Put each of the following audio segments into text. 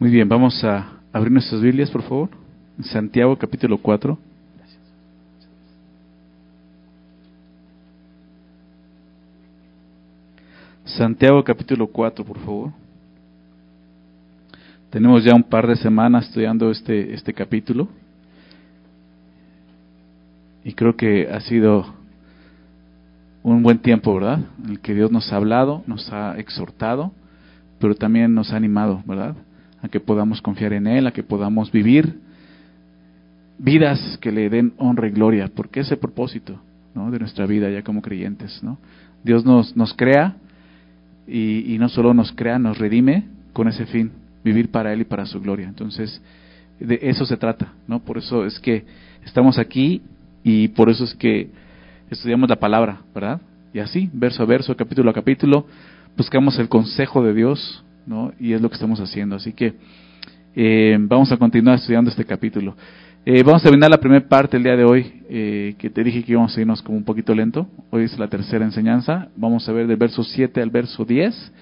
Muy bien, vamos a abrir nuestras Biblias, por favor. Santiago capítulo 4. Santiago capítulo 4, por favor. Tenemos ya un par de semanas estudiando este, este capítulo y creo que ha sido un buen tiempo, ¿verdad? En el que Dios nos ha hablado, nos ha exhortado, pero también nos ha animado, ¿verdad? A que podamos confiar en Él, a que podamos vivir vidas que le den honra y gloria, porque ese propósito ¿no? de nuestra vida ya como creyentes. ¿no? Dios nos, nos crea y, y no solo nos crea, nos redime con ese fin, vivir para Él y para su gloria. Entonces, de eso se trata, ¿no? Por eso es que estamos aquí y por eso es que estudiamos la palabra, ¿verdad? Y así, verso a verso, capítulo a capítulo, buscamos el consejo de Dios, ¿no? Y es lo que estamos haciendo. Así que eh, vamos a continuar estudiando este capítulo. Eh, vamos a terminar la primera parte el día de hoy, eh, que te dije que íbamos a irnos como un poquito lento. Hoy es la tercera enseñanza. Vamos a ver del verso 7 al verso 10.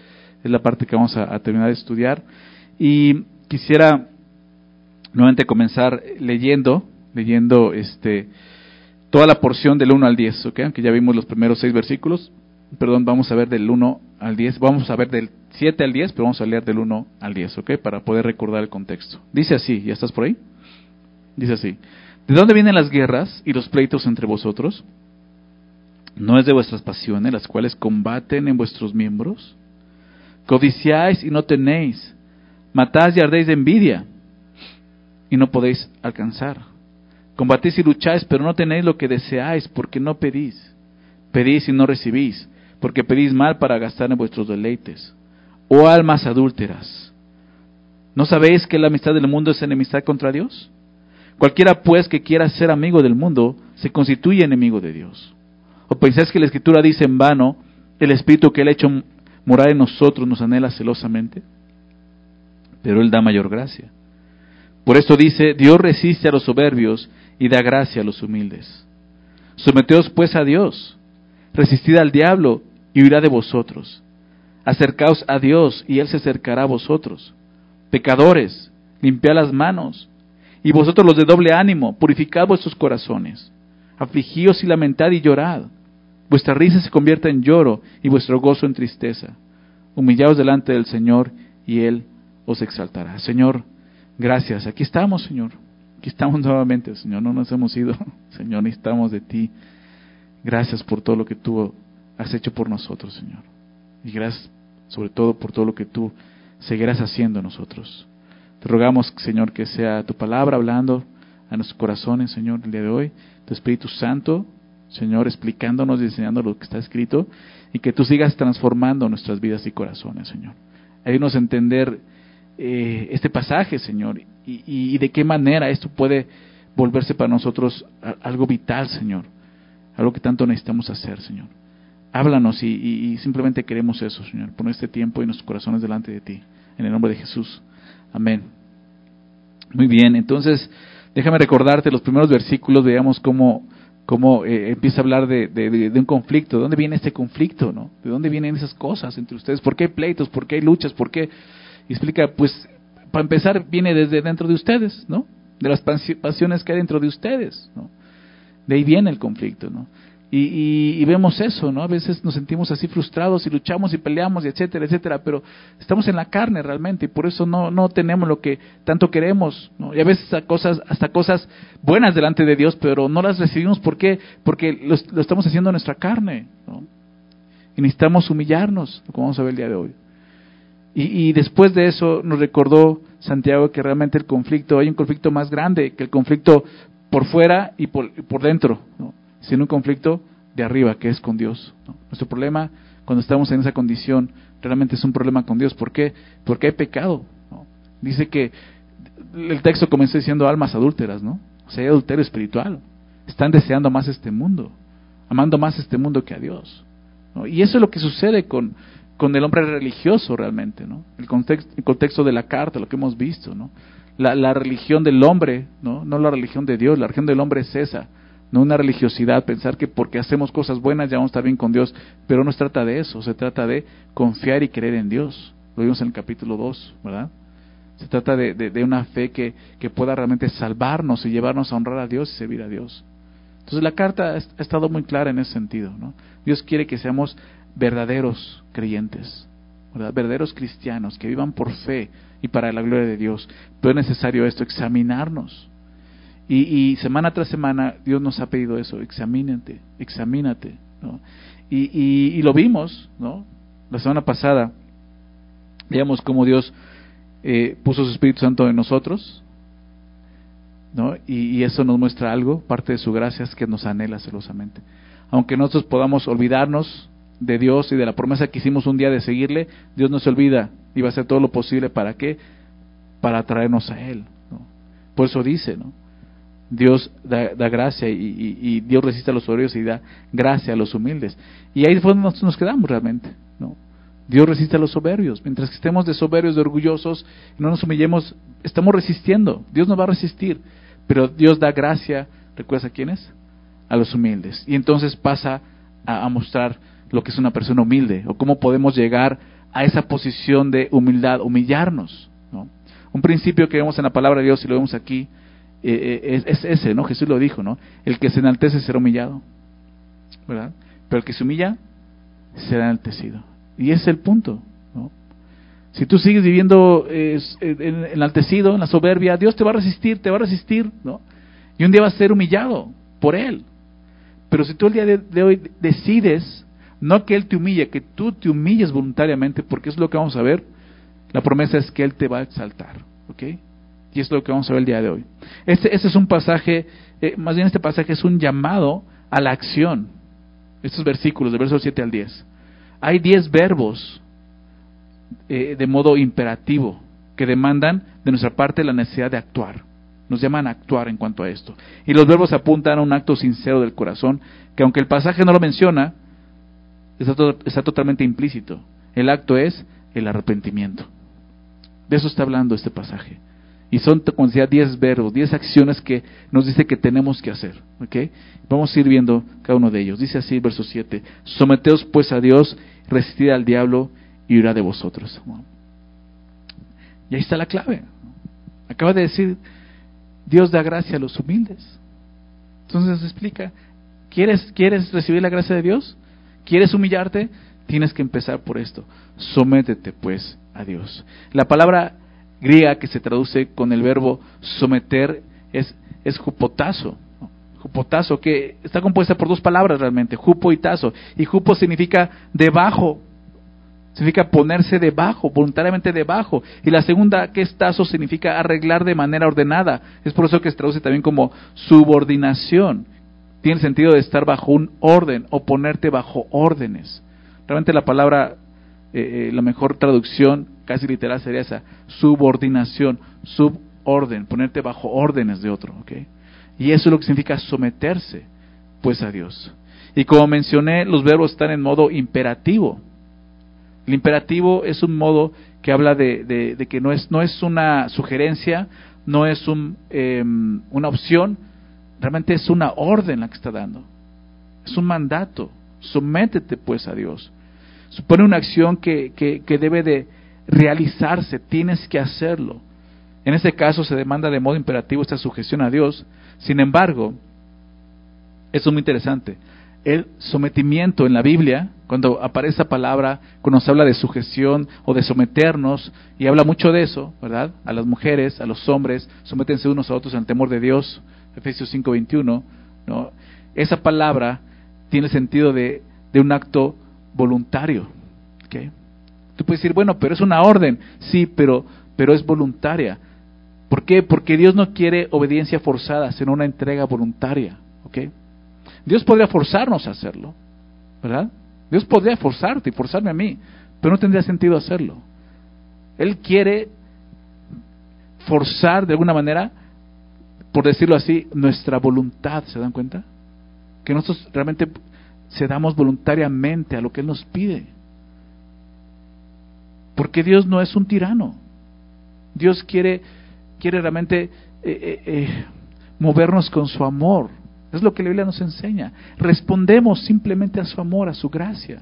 Es la parte que vamos a, terminar de estudiar. Y quisiera nuevamente comenzar leyendo, leyendo este toda la porción del 1 al 10, ¿ok? Aunque ya vimos los primeros seis versículos. Perdón, vamos a ver del 1 al 10. Vamos a ver del 7 al 10, pero vamos a leer del 1 al 10, ¿ok? Para poder recordar el contexto. Dice así, ¿ya estás por ahí? Dice así, ¿de dónde vienen las guerras y los pleitos entre vosotros? ¿No es de vuestras pasiones las cuales combaten en vuestros miembros? Codiciáis y no tenéis, matáis y ardéis de envidia y no podéis alcanzar. Combatís y lucháis, pero no tenéis lo que deseáis porque no pedís. Pedís y no recibís, porque pedís mal para gastar en vuestros deleites. Oh almas adúlteras, ¿no sabéis que la amistad del mundo es enemistad contra Dios? Cualquiera pues que quiera ser amigo del mundo se constituye enemigo de Dios. ¿O pensáis que la Escritura dice en vano, el Espíritu que Él ha hecho morar en nosotros nos anhela celosamente? Pero Él da mayor gracia. Por esto dice, Dios resiste a los soberbios y da gracia a los humildes. Someteos pues a Dios, resistid al diablo y huirá de vosotros. Acercaos a Dios y Él se acercará a vosotros. Pecadores, limpiad las manos. Y vosotros los de doble ánimo, purificad vuestros corazones. Afligíos y lamentad y llorad. Vuestra risa se convierta en lloro y vuestro gozo en tristeza. Humillaos delante del Señor y Él os exaltará. Señor, gracias. Aquí estamos, Señor. Aquí estamos nuevamente, Señor. No nos hemos ido. Señor, necesitamos de ti. Gracias por todo lo que tú has hecho por nosotros, Señor. Y gracias sobre todo por todo lo que tú seguirás haciendo en nosotros. Te rogamos, Señor, que sea tu palabra hablando a nuestros corazones, Señor, el día de hoy. Tu Espíritu Santo, Señor, explicándonos y enseñando lo que está escrito. Y que tú sigas transformando nuestras vidas y corazones, Señor. Ayúdanos a entender eh, este pasaje, Señor, y, y, de qué manera esto puede volverse para nosotros algo vital, Señor. Algo que tanto necesitamos hacer, Señor. Háblanos y, simplemente queremos eso, Señor. Poner este tiempo y nuestros corazones delante de ti. En el nombre de Jesús. Amén. Muy bien, entonces déjame recordarte los primeros versículos, veamos cómo, cómo eh, empieza a hablar de, de, un conflicto. ¿De dónde viene este conflicto? ¿no? ¿De dónde vienen esas cosas entre ustedes? ¿Por qué hay pleitos? ¿Por qué hay luchas? ¿Por qué? Explica, pues, para empezar, viene desde dentro de ustedes, ¿no? De las pasiones que hay dentro de ustedes, ¿no? De ahí viene el conflicto, ¿no? Y, y, vemos eso, ¿no? A veces nos sentimos así frustrados y luchamos y peleamos y etcétera, etcétera, pero estamos en la carne realmente y por eso no, no tenemos lo que tanto queremos, ¿no? Y a veces hasta cosas, hasta cosas buenas delante de Dios, pero no las recibimos, ¿por qué? Porque lo, lo estamos haciendo en nuestra carne, ¿no? Y necesitamos humillarnos, como vamos a ver el día de hoy. Y, y después de eso nos recordó Santiago que realmente el conflicto, hay un conflicto más grande que el conflicto por fuera y por, y por dentro, ¿no? Sino un conflicto de arriba, que es con Dios. Nuestro problema cuando estamos en esa condición realmente es un problema con Dios. ¿Por qué? Porque hay pecado. Dice que el texto comenzó diciendo almas adúlteras, ¿no? O sea, hay adulterio espiritual. Están deseando más este mundo, amando más este mundo que a Dios. Y eso es lo que sucede con, con el hombre religioso realmente, ¿no? El contexto, el contexto de la carta, lo que hemos visto, ¿no? La, la religión del hombre, ¿no? No la religión de Dios, la religión del hombre es esa no una religiosidad, pensar que porque hacemos cosas buenas ya vamos a estar bien con Dios, pero no se trata de eso, se trata de confiar y creer en Dios. Lo vimos en el capítulo 2, ¿verdad? Se trata de, de, una fe que, que, pueda realmente salvarnos y llevarnos a honrar a Dios y servir a Dios. Entonces la carta ha, estado muy clara en ese sentido. ¿no? Dios quiere que seamos verdaderos creyentes, verdaderos cristianos, que vivan por fe y para la gloria de Dios. Pero es necesario esto, examinarnos. Y, semana tras semana Dios nos ha pedido eso, examínate, examínate. ¿no? Y, lo vimos, ¿no? La semana pasada veíamos cómo Dios eh, puso su Espíritu Santo en nosotros, ¿no? Y, eso nos muestra algo, parte de su gracia es que nos anhela celosamente. Aunque nosotros podamos olvidarnos de Dios y de la promesa que hicimos un día de seguirle, Dios no se olvida y va a hacer todo lo posible para qué? Para atraernos a Él. ¿no? Por eso dice, ¿no? Dios da, gracia y, Dios resiste a los soberbios y da gracia a los humildes. Y ahí fue donde nos quedamos realmente. ¿no? Dios resiste a los soberbios. Mientras que estemos de soberbios, de orgullosos, no nos humillemos, estamos resistiendo. Dios nos va a resistir. Pero Dios da gracia, ¿recuerdas a quiénes? A los humildes. Y entonces pasa a, a mostrar lo que es una persona humilde o cómo podemos llegar a esa posición de humildad, humillarnos. ¿no? Un principio que vemos en la palabra de Dios y lo vemos aquí eh, eh, es, ese, ¿no? Jesús lo dijo, ¿no? El que se enaltece será humillado, ¿verdad? Pero el que se humilla será enaltecido. Y ese es el punto, ¿no? Si tú sigues viviendo eh, enaltecido, en la soberbia, Dios te va a resistir, te va a resistir, ¿no? Y un día vas a ser humillado por Él. Pero si tú el día de hoy decides no que Él te humille, que tú te humilles voluntariamente, porque es lo que vamos a ver. La promesa es que Él te va a exaltar. Y es lo que vamos a ver el día de hoy. Este, este es un pasaje, eh, más bien este pasaje es un llamado a la acción. Estos versículos, de versos 7 al 10. Hay 10 verbos eh, de modo imperativo que demandan de nuestra parte la necesidad de actuar. Nos llaman a actuar en cuanto a esto. Y los verbos apuntan a un acto sincero del corazón, que aunque el pasaje no lo menciona, está, totalmente implícito. El acto es el arrepentimiento. De eso está hablando este pasaje. Y son, como decía, 10 verbos, 10 acciones que nos dice que tenemos que hacer. Vamos a ir viendo cada uno de ellos. Dice así, verso 7, someteos pues a Dios, resistid al diablo y huirá de vosotros. Y ahí está la clave. Acaba de decir, Dios da gracia a los humildes. Entonces explica, ¿quieres, ¿quieres recibir la gracia de Dios? ¿Quieres humillarte? Tienes que empezar por esto. Sométete pues a Dios. La palabra griega que se traduce con el verbo someter es, es jupotazo. Jupotazo, que está compuesta por dos palabras realmente, jupo y tazo. Y jupo significa debajo, significa ponerse debajo, voluntariamente debajo. Y la segunda, que es tazo, significa arreglar de manera ordenada. Es por eso que se traduce también como subordinación tiene el sentido de estar bajo un orden o ponerte bajo órdenes. Realmente la palabra, eh, eh, la mejor traducción casi literal sería esa, subordinación, suborden, ponerte bajo órdenes de otro. Y eso es lo que significa someterse pues a Dios. Y como mencioné, los verbos están en modo imperativo. El imperativo es un modo que habla de, que no es, no es una sugerencia, no es un, em, una opción, Realmente es una orden la que está dando. Es un mandato. Sométete pues a Dios. Supone una acción que, que, debe de realizarse. Tienes que hacerlo. En este caso se demanda de modo imperativo esta sujeción a Dios. Sin embargo, eso es muy interesante. El sometimiento en la Biblia, cuando aparece esa palabra, cuando se habla de sujeción o de someternos, y habla mucho de eso, ¿verdad? A las mujeres, a los hombres, sométense unos a otros en temor de Dios. Efesios 5:21, ¿no? esa palabra tiene sentido de, de un acto voluntario. ¿okay? Tú puedes decir, bueno, pero es una orden. Sí, pero, pero es voluntaria. ¿Por qué? Porque Dios no quiere obediencia forzada, sino una entrega voluntaria. ¿okay? Dios podría forzarnos a hacerlo, ¿verdad? Dios podría forzarte y forzarme a mí, pero no tendría sentido hacerlo. Él quiere forzar de alguna manera por decirlo así, nuestra voluntad, ¿se dan cuenta? Que nosotros realmente cedamos voluntariamente a lo que Él nos pide. Porque Dios no es un tirano. Dios quiere, quiere realmente eh, eh, eh, movernos con su amor. Es lo que la Biblia nos enseña. Respondemos simplemente a su amor, a su gracia.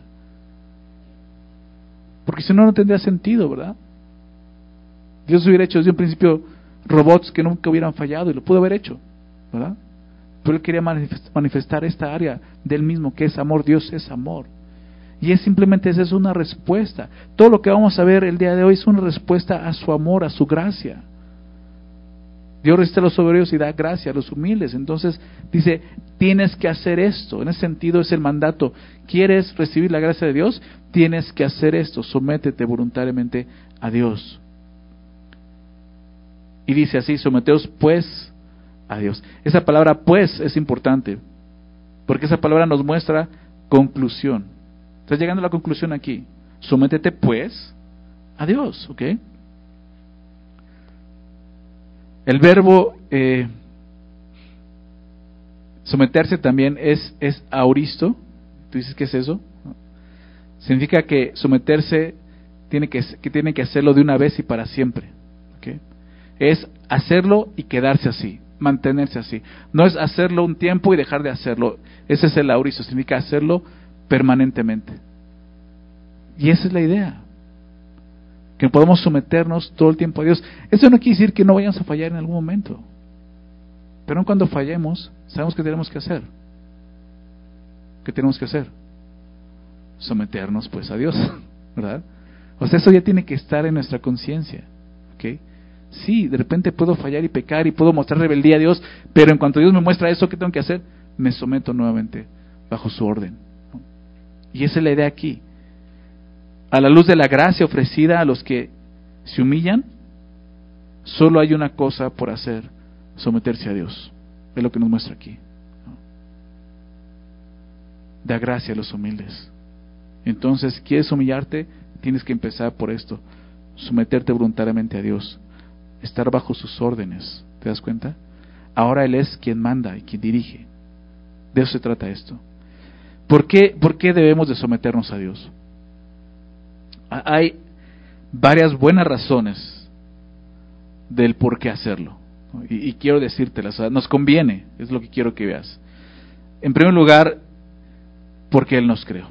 Porque si no, no tendría sentido, ¿verdad? Dios hubiera hecho desde un principio robots que nunca hubieran fallado y lo pudo haber hecho, ¿verdad? Pero Él quería manifestar esta área del mismo, que es amor. Dios es amor. Y es simplemente esa es una respuesta. Todo lo que vamos a ver el día de hoy es una respuesta a su amor, a su gracia. Dios resiste a los soberbios y da gracia a los humildes. Entonces dice, tienes que hacer esto. En ese sentido es el mandato. ¿Quieres recibir la gracia de Dios? Tienes que hacer esto. Sométete voluntariamente a Dios. Y dice así, someteos pues a Dios. Esa palabra pues es importante, porque esa palabra nos muestra conclusión. Estás llegando a la conclusión aquí. Sométete pues a Dios, ¿ok? El verbo eh, someterse también es, es auristo. ¿Tú dices qué es eso? Significa que someterse tiene que, que tiene que hacerlo de una vez y para siempre. ¿okay? Es hacerlo y quedarse así, mantenerse así. No es hacerlo un tiempo y dejar de hacerlo. Ese es el auristo, significa hacerlo permanentemente. Y esa es la idea. Que podemos someternos todo el tiempo a Dios. Eso no quiere decir que no vayamos a fallar en algún momento. Pero cuando fallemos, sabemos que tenemos que hacer. ¿Qué tenemos que hacer? Someternos pues a Dios, ¿verdad? O sea, eso ya tiene que estar en nuestra conciencia. ¿Ok? Sí, de repente puedo fallar y pecar y puedo mostrar rebeldía a Dios, pero en cuanto Dios me muestra eso, ¿qué tengo que hacer? Me someto nuevamente bajo su orden. Y esa es la idea aquí. A la luz de la gracia ofrecida a los que se humillan, solo hay una cosa por hacer, someterse a Dios. Es lo que nos muestra aquí. Da gracia a los humildes. Entonces, ¿quieres humillarte? Tienes que empezar por esto. Someterte voluntariamente a Dios. Estar bajo sus órdenes. ¿Te das cuenta? Ahora Él es quien manda y quien dirige. De eso se trata esto. ¿Por qué, ¿Por qué debemos de someternos a Dios? Hay varias buenas razones del por qué hacerlo. Y, quiero decírtelas, nos conviene, es lo que quiero que veas. En primer lugar, porque Él nos creó.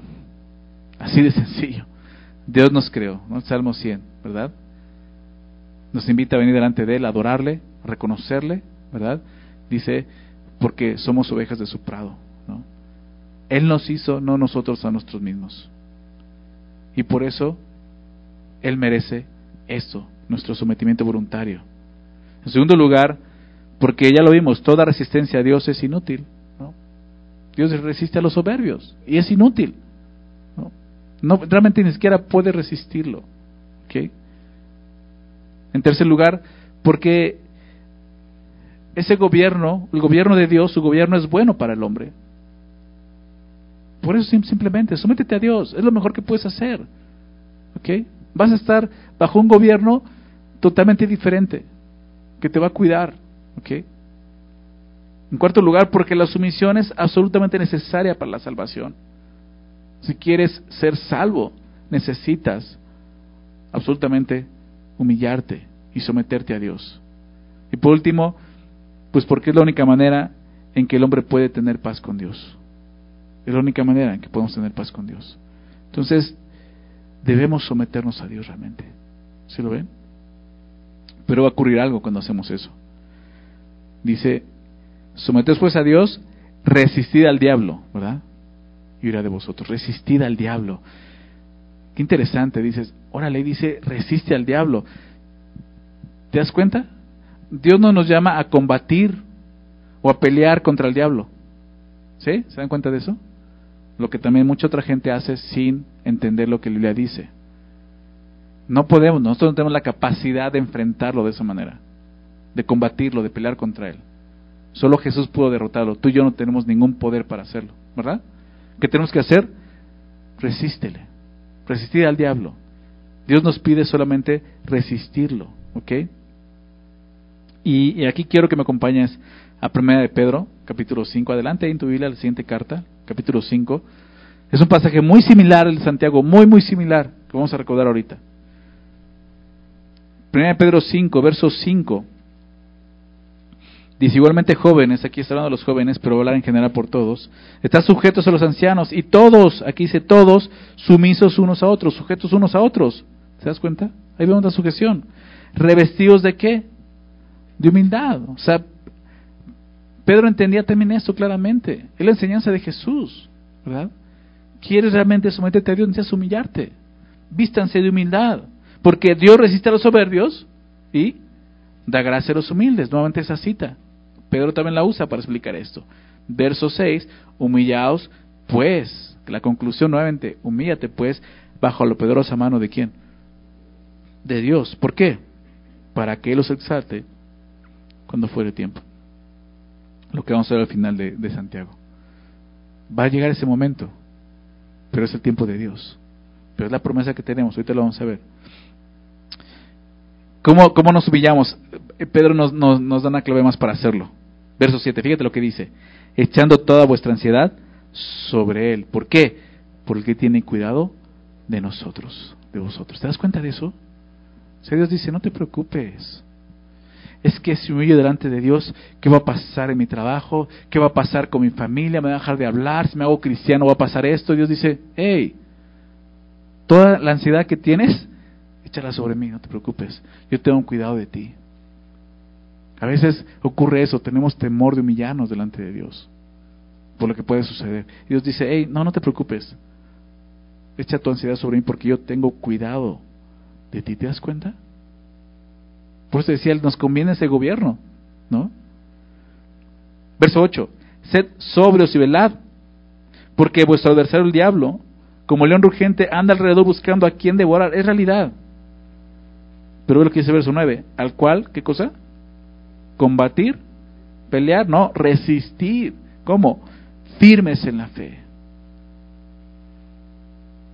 Así de sencillo. Dios nos creó. Salmo 100, ¿verdad? Nos invita a venir delante de Él, a adorarle, a reconocerle, ¿verdad? Dice, porque somos ovejas de su prado. Él nos hizo, no nosotros a nosotros mismos. Y por eso Él merece esto, nuestro sometimiento voluntario. En segundo lugar, porque ya lo vimos, toda resistencia a Dios es inútil. ¿no? Dios resiste a los soberbios y es inútil. ¿no? realmente ni siquiera puede resistirlo. En tercer lugar, porque ese gobierno, el gobierno de Dios, su gobierno es bueno para el hombre. Por eso simplemente, sométete a Dios, es lo mejor que puedes hacer. ¿Ok? Vas a estar bajo un gobierno totalmente diferente, que te va a cuidar. ¿Ok? En cuarto lugar, porque la sumisión es absolutamente necesaria para la salvación. Si quieres ser salvo, necesitas absolutamente humillarte y someterte a Dios. Y por último, pues porque es la única manera en que el hombre puede tener paz con Dios. Es la única manera en que podemos tener paz con Dios. Entonces, debemos someternos a Dios realmente. ¿Se lo ven? Pero va a ocurrir algo cuando hacemos eso. Dice, someteos pues a Dios, resistid al diablo, ¿verdad? Y irá de vosotros, resistid al diablo. Qué interesante, dices, órale, dice, resiste al diablo. ¿Te das cuenta? Dios no nos llama a combatir o a pelear contra el diablo. ¿Sí? ¿Se dan cuenta de eso? Lo que también mucha otra gente hace sin entender lo que la Biblia dice. No podemos, nosotros no tenemos la capacidad de enfrentarlo de esa manera, de combatirlo, de pelear contra él. Solo Jesús pudo derrotarlo. Tú y yo no tenemos ningún poder para hacerlo, ¿verdad? ¿Qué tenemos que hacer? Resístele. Resistir al diablo. Dios nos pide solamente resistirlo, ¿ok? Y, aquí quiero que me acompañes a Primera de Pedro, capítulo 5. Adelante en tu Biblia la siguiente carta, capítulo 5. Es un pasaje muy similar al de Santiago, muy, muy similar, que vamos a recordar ahorita. Primera de Pedro 5, verso 5. Dice igualmente jóvenes, aquí está hablando de los jóvenes, pero hablar en general por todos. Están sujetos a los ancianos y todos, aquí dice todos, sumisos unos a otros, sujetos unos a otros. ¿Te das cuenta? Ahí vemos la sujeción. revestidos de qué? De humildad. O sea, Pedro entendía también esto claramente. Es la enseñanza de Jesús, ¿verdad? ¿Quieres realmente someterte a Dios? Necesitas humillarte. Vístanse de humildad. Porque Dios resiste a los soberbios y da gracia a los humildes. Nuevamente esa cita. Pedro también la usa para explicar esto. Verso 6, humillaos pues. La conclusión nuevamente, humíllate pues bajo la poderosa mano de quién? De Dios. ¿Por qué? Para que Él los exalte cuando fuere tiempo. Lo que vamos a ver al final de, Santiago. Va a llegar ese momento, pero es el tiempo de Dios. Pero es la promesa que tenemos, ahorita lo vamos a ver. ¿Cómo, cómo nos humillamos? Pedro nos, nos, nos da una clave más para hacerlo. Verso 7, fíjate lo que dice. Echando toda vuestra ansiedad sobre Él. ¿Por qué? Porque tiene cuidado de nosotros, de vosotros. ¿Te das cuenta de eso? O Dios dice, no te preocupes. Es que si humillo delante de Dios, ¿qué va a pasar en mi trabajo? ¿Qué va a pasar con mi familia? ¿Me va a dejar de hablar? Si me hago cristiano, ¿va a pasar esto? Dios dice, hey, toda la ansiedad que tienes, échala sobre mí, no te preocupes. Yo tengo cuidado de ti. A veces ocurre eso, tenemos temor de humillarnos delante de Dios por lo que puede suceder. Dios dice, hey, no, no te preocupes. Echa tu ansiedad sobre mí porque yo tengo cuidado de ti. ¿Te das cuenta? Por eso decía, nos conviene ese gobierno, ¿no? Verso 8. Sed sobrios y velad, porque vuestro adversario el diablo, como león rugente, anda alrededor buscando a quien devorar. Es realidad. Pero ve lo que dice verso 9. Al cual, ¿qué cosa? Combatir, pelear, no, resistir. ¿Cómo? firmes en la fe.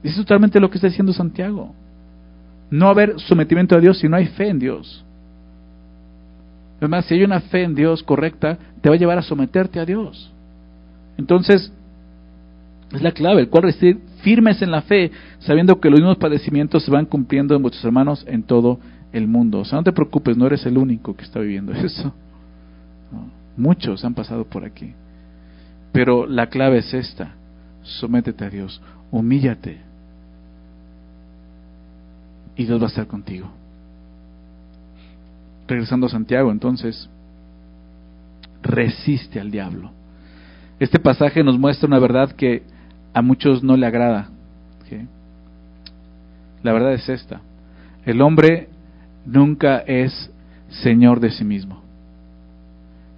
es totalmente lo que está diciendo Santiago. No haber sometimiento a Dios si no hay fe en Dios. Además, si hay una fe en Dios correcta, te va a llevar a someterte a Dios. Entonces, es la clave, el cual resistir firmes en la fe, sabiendo que los mismos padecimientos se van cumpliendo en vuestros hermanos en todo el mundo. O sea, no te preocupes, no eres el único que está viviendo eso. Muchos han pasado por aquí. Pero la clave es esta, sométete a Dios, humíllate y Dios va a estar contigo. Regresando a Santiago, entonces, resiste al diablo. Este pasaje nos muestra una verdad que a muchos no le agrada. La verdad es esta. El hombre nunca es señor de sí mismo.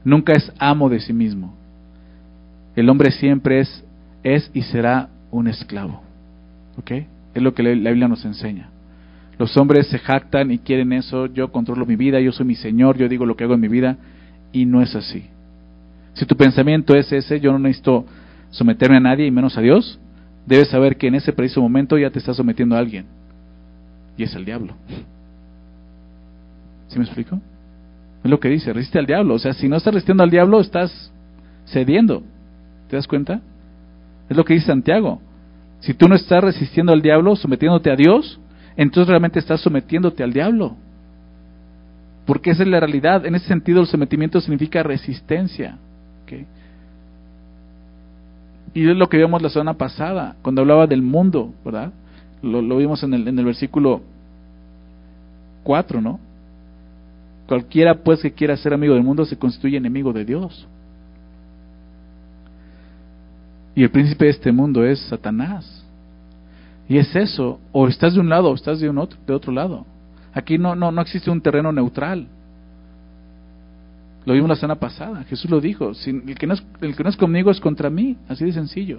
Nunca es amo de sí mismo el hombre siempre es, es y será un esclavo. ¿Ok? Es lo que la Biblia nos enseña. Los hombres se jactan y quieren eso, yo controlo mi vida, yo soy mi Señor, yo digo lo que hago en mi vida, y no es así. Si tu pensamiento es ese, yo no necesito someterme a nadie y menos a Dios, debes saber que en ese preciso momento ya te estás sometiendo a alguien, y es el diablo. ¿Sí me explico? Es lo que dice, resiste al diablo. O sea, si no estás resistiendo al diablo, estás cediendo. ¿Te das cuenta? Es lo que dice Santiago. Si tú no estás resistiendo al diablo, sometiéndote a Dios, entonces realmente estás sometiéndote al diablo. Porque esa es la realidad. En ese sentido, el sometimiento significa resistencia. Y es lo que vimos la semana pasada, cuando hablaba del mundo, ¿verdad? Lo, vimos en el, en el versículo 4, ¿no? Cualquiera pues que quiera ser amigo del mundo se constituye enemigo de Dios. Y el príncipe de este mundo es Satanás. Y es eso, o estás de un lado o estás de, un otro, de otro lado. Aquí no, no, no existe un terreno neutral. Lo vimos la semana pasada, Jesús lo dijo, el, que no es, conmigo es contra mí, así de sencillo.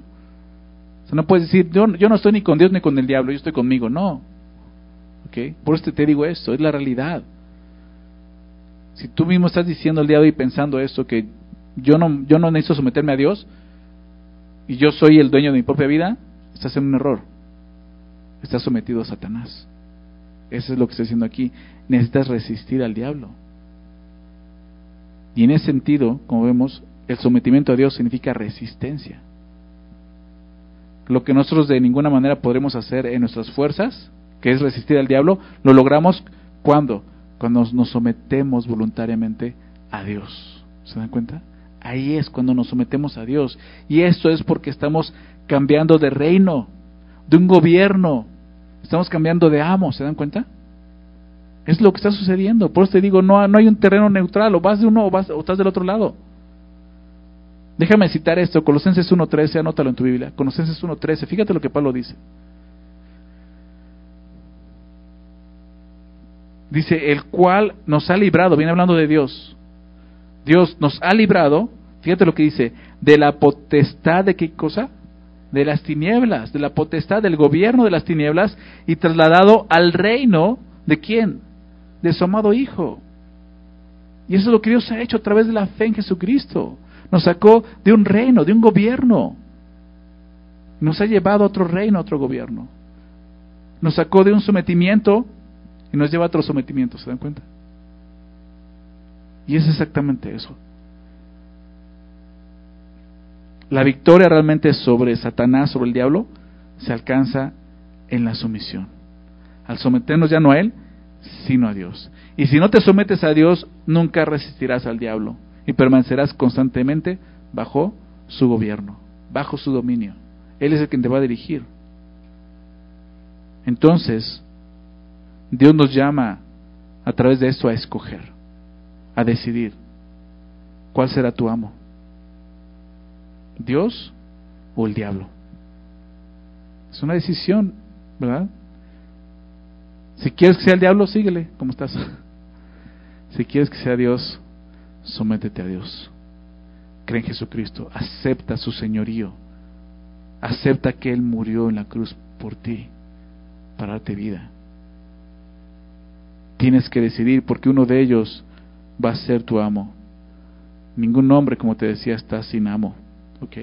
O sea, no puedes decir, yo, yo no estoy ni con Dios ni con el diablo, yo estoy conmigo, no. Por eso te digo esto, es la realidad. Si tú mismo estás diciendo el día de hoy pensando esto, que yo no, yo no necesito someterme a Dios, y yo soy el dueño de mi propia vida, estás en un error. Estás sometido a Satanás. Eso es lo que estoy diciendo aquí. Necesitas resistir al diablo. Y en ese sentido, como vemos, el sometimiento a Dios significa resistencia. Lo que nosotros de ninguna manera podremos hacer en nuestras fuerzas, que es resistir al diablo, lo logramos cuando? Cuando nos sometemos voluntariamente a Dios. ¿Se dan cuenta? Ahí es cuando nos sometemos a Dios. Y esto es porque estamos cambiando de reino, de un gobierno. Estamos cambiando de amo, ¿se dan cuenta? Es lo que está sucediendo. Por eso te digo, no, no hay un terreno neutral, o vas de uno o, vas, o estás del otro lado. Déjame citar esto, Colosenses 1.13, anótalo en tu Biblia. Colosenses 1.13, fíjate lo que Pablo dice. Dice, el cual nos ha librado, viene hablando de Dios. Dios nos ha librado, fíjate lo que dice, de la potestad de qué cosa? De las tinieblas, de la potestad del gobierno de las tinieblas y trasladado al reino de quién? De su amado Hijo. Y eso es lo que Dios ha hecho a través de la fe en Jesucristo. Nos sacó de un reino, de un gobierno. Nos ha llevado a otro reino, a otro gobierno. Nos sacó de un sometimiento y nos lleva a otro sometimiento, ¿se dan cuenta? Y es exactamente eso. La victoria realmente sobre Satanás, sobre el diablo, se alcanza en la sumisión. Al someternos ya no a Él, sino a Dios. Y si no te sometes a Dios, nunca resistirás al diablo y permanecerás constantemente bajo su gobierno, bajo su dominio. Él es el que te va a dirigir. Entonces, Dios nos llama a través de esto a escoger, a decidir cuál será tu amo, Dios o el diablo. Es una decisión, ¿verdad? Si quieres que sea el diablo, síguele, como estás. Si quieres que sea Dios, sométete a Dios. Cree en Jesucristo, acepta su señorío, acepta que Él murió en la cruz por ti, para darte vida tienes que decidir porque uno de ellos va a ser tu amo. Ningún hombre, como te decía, está sin amo. ¿Ok?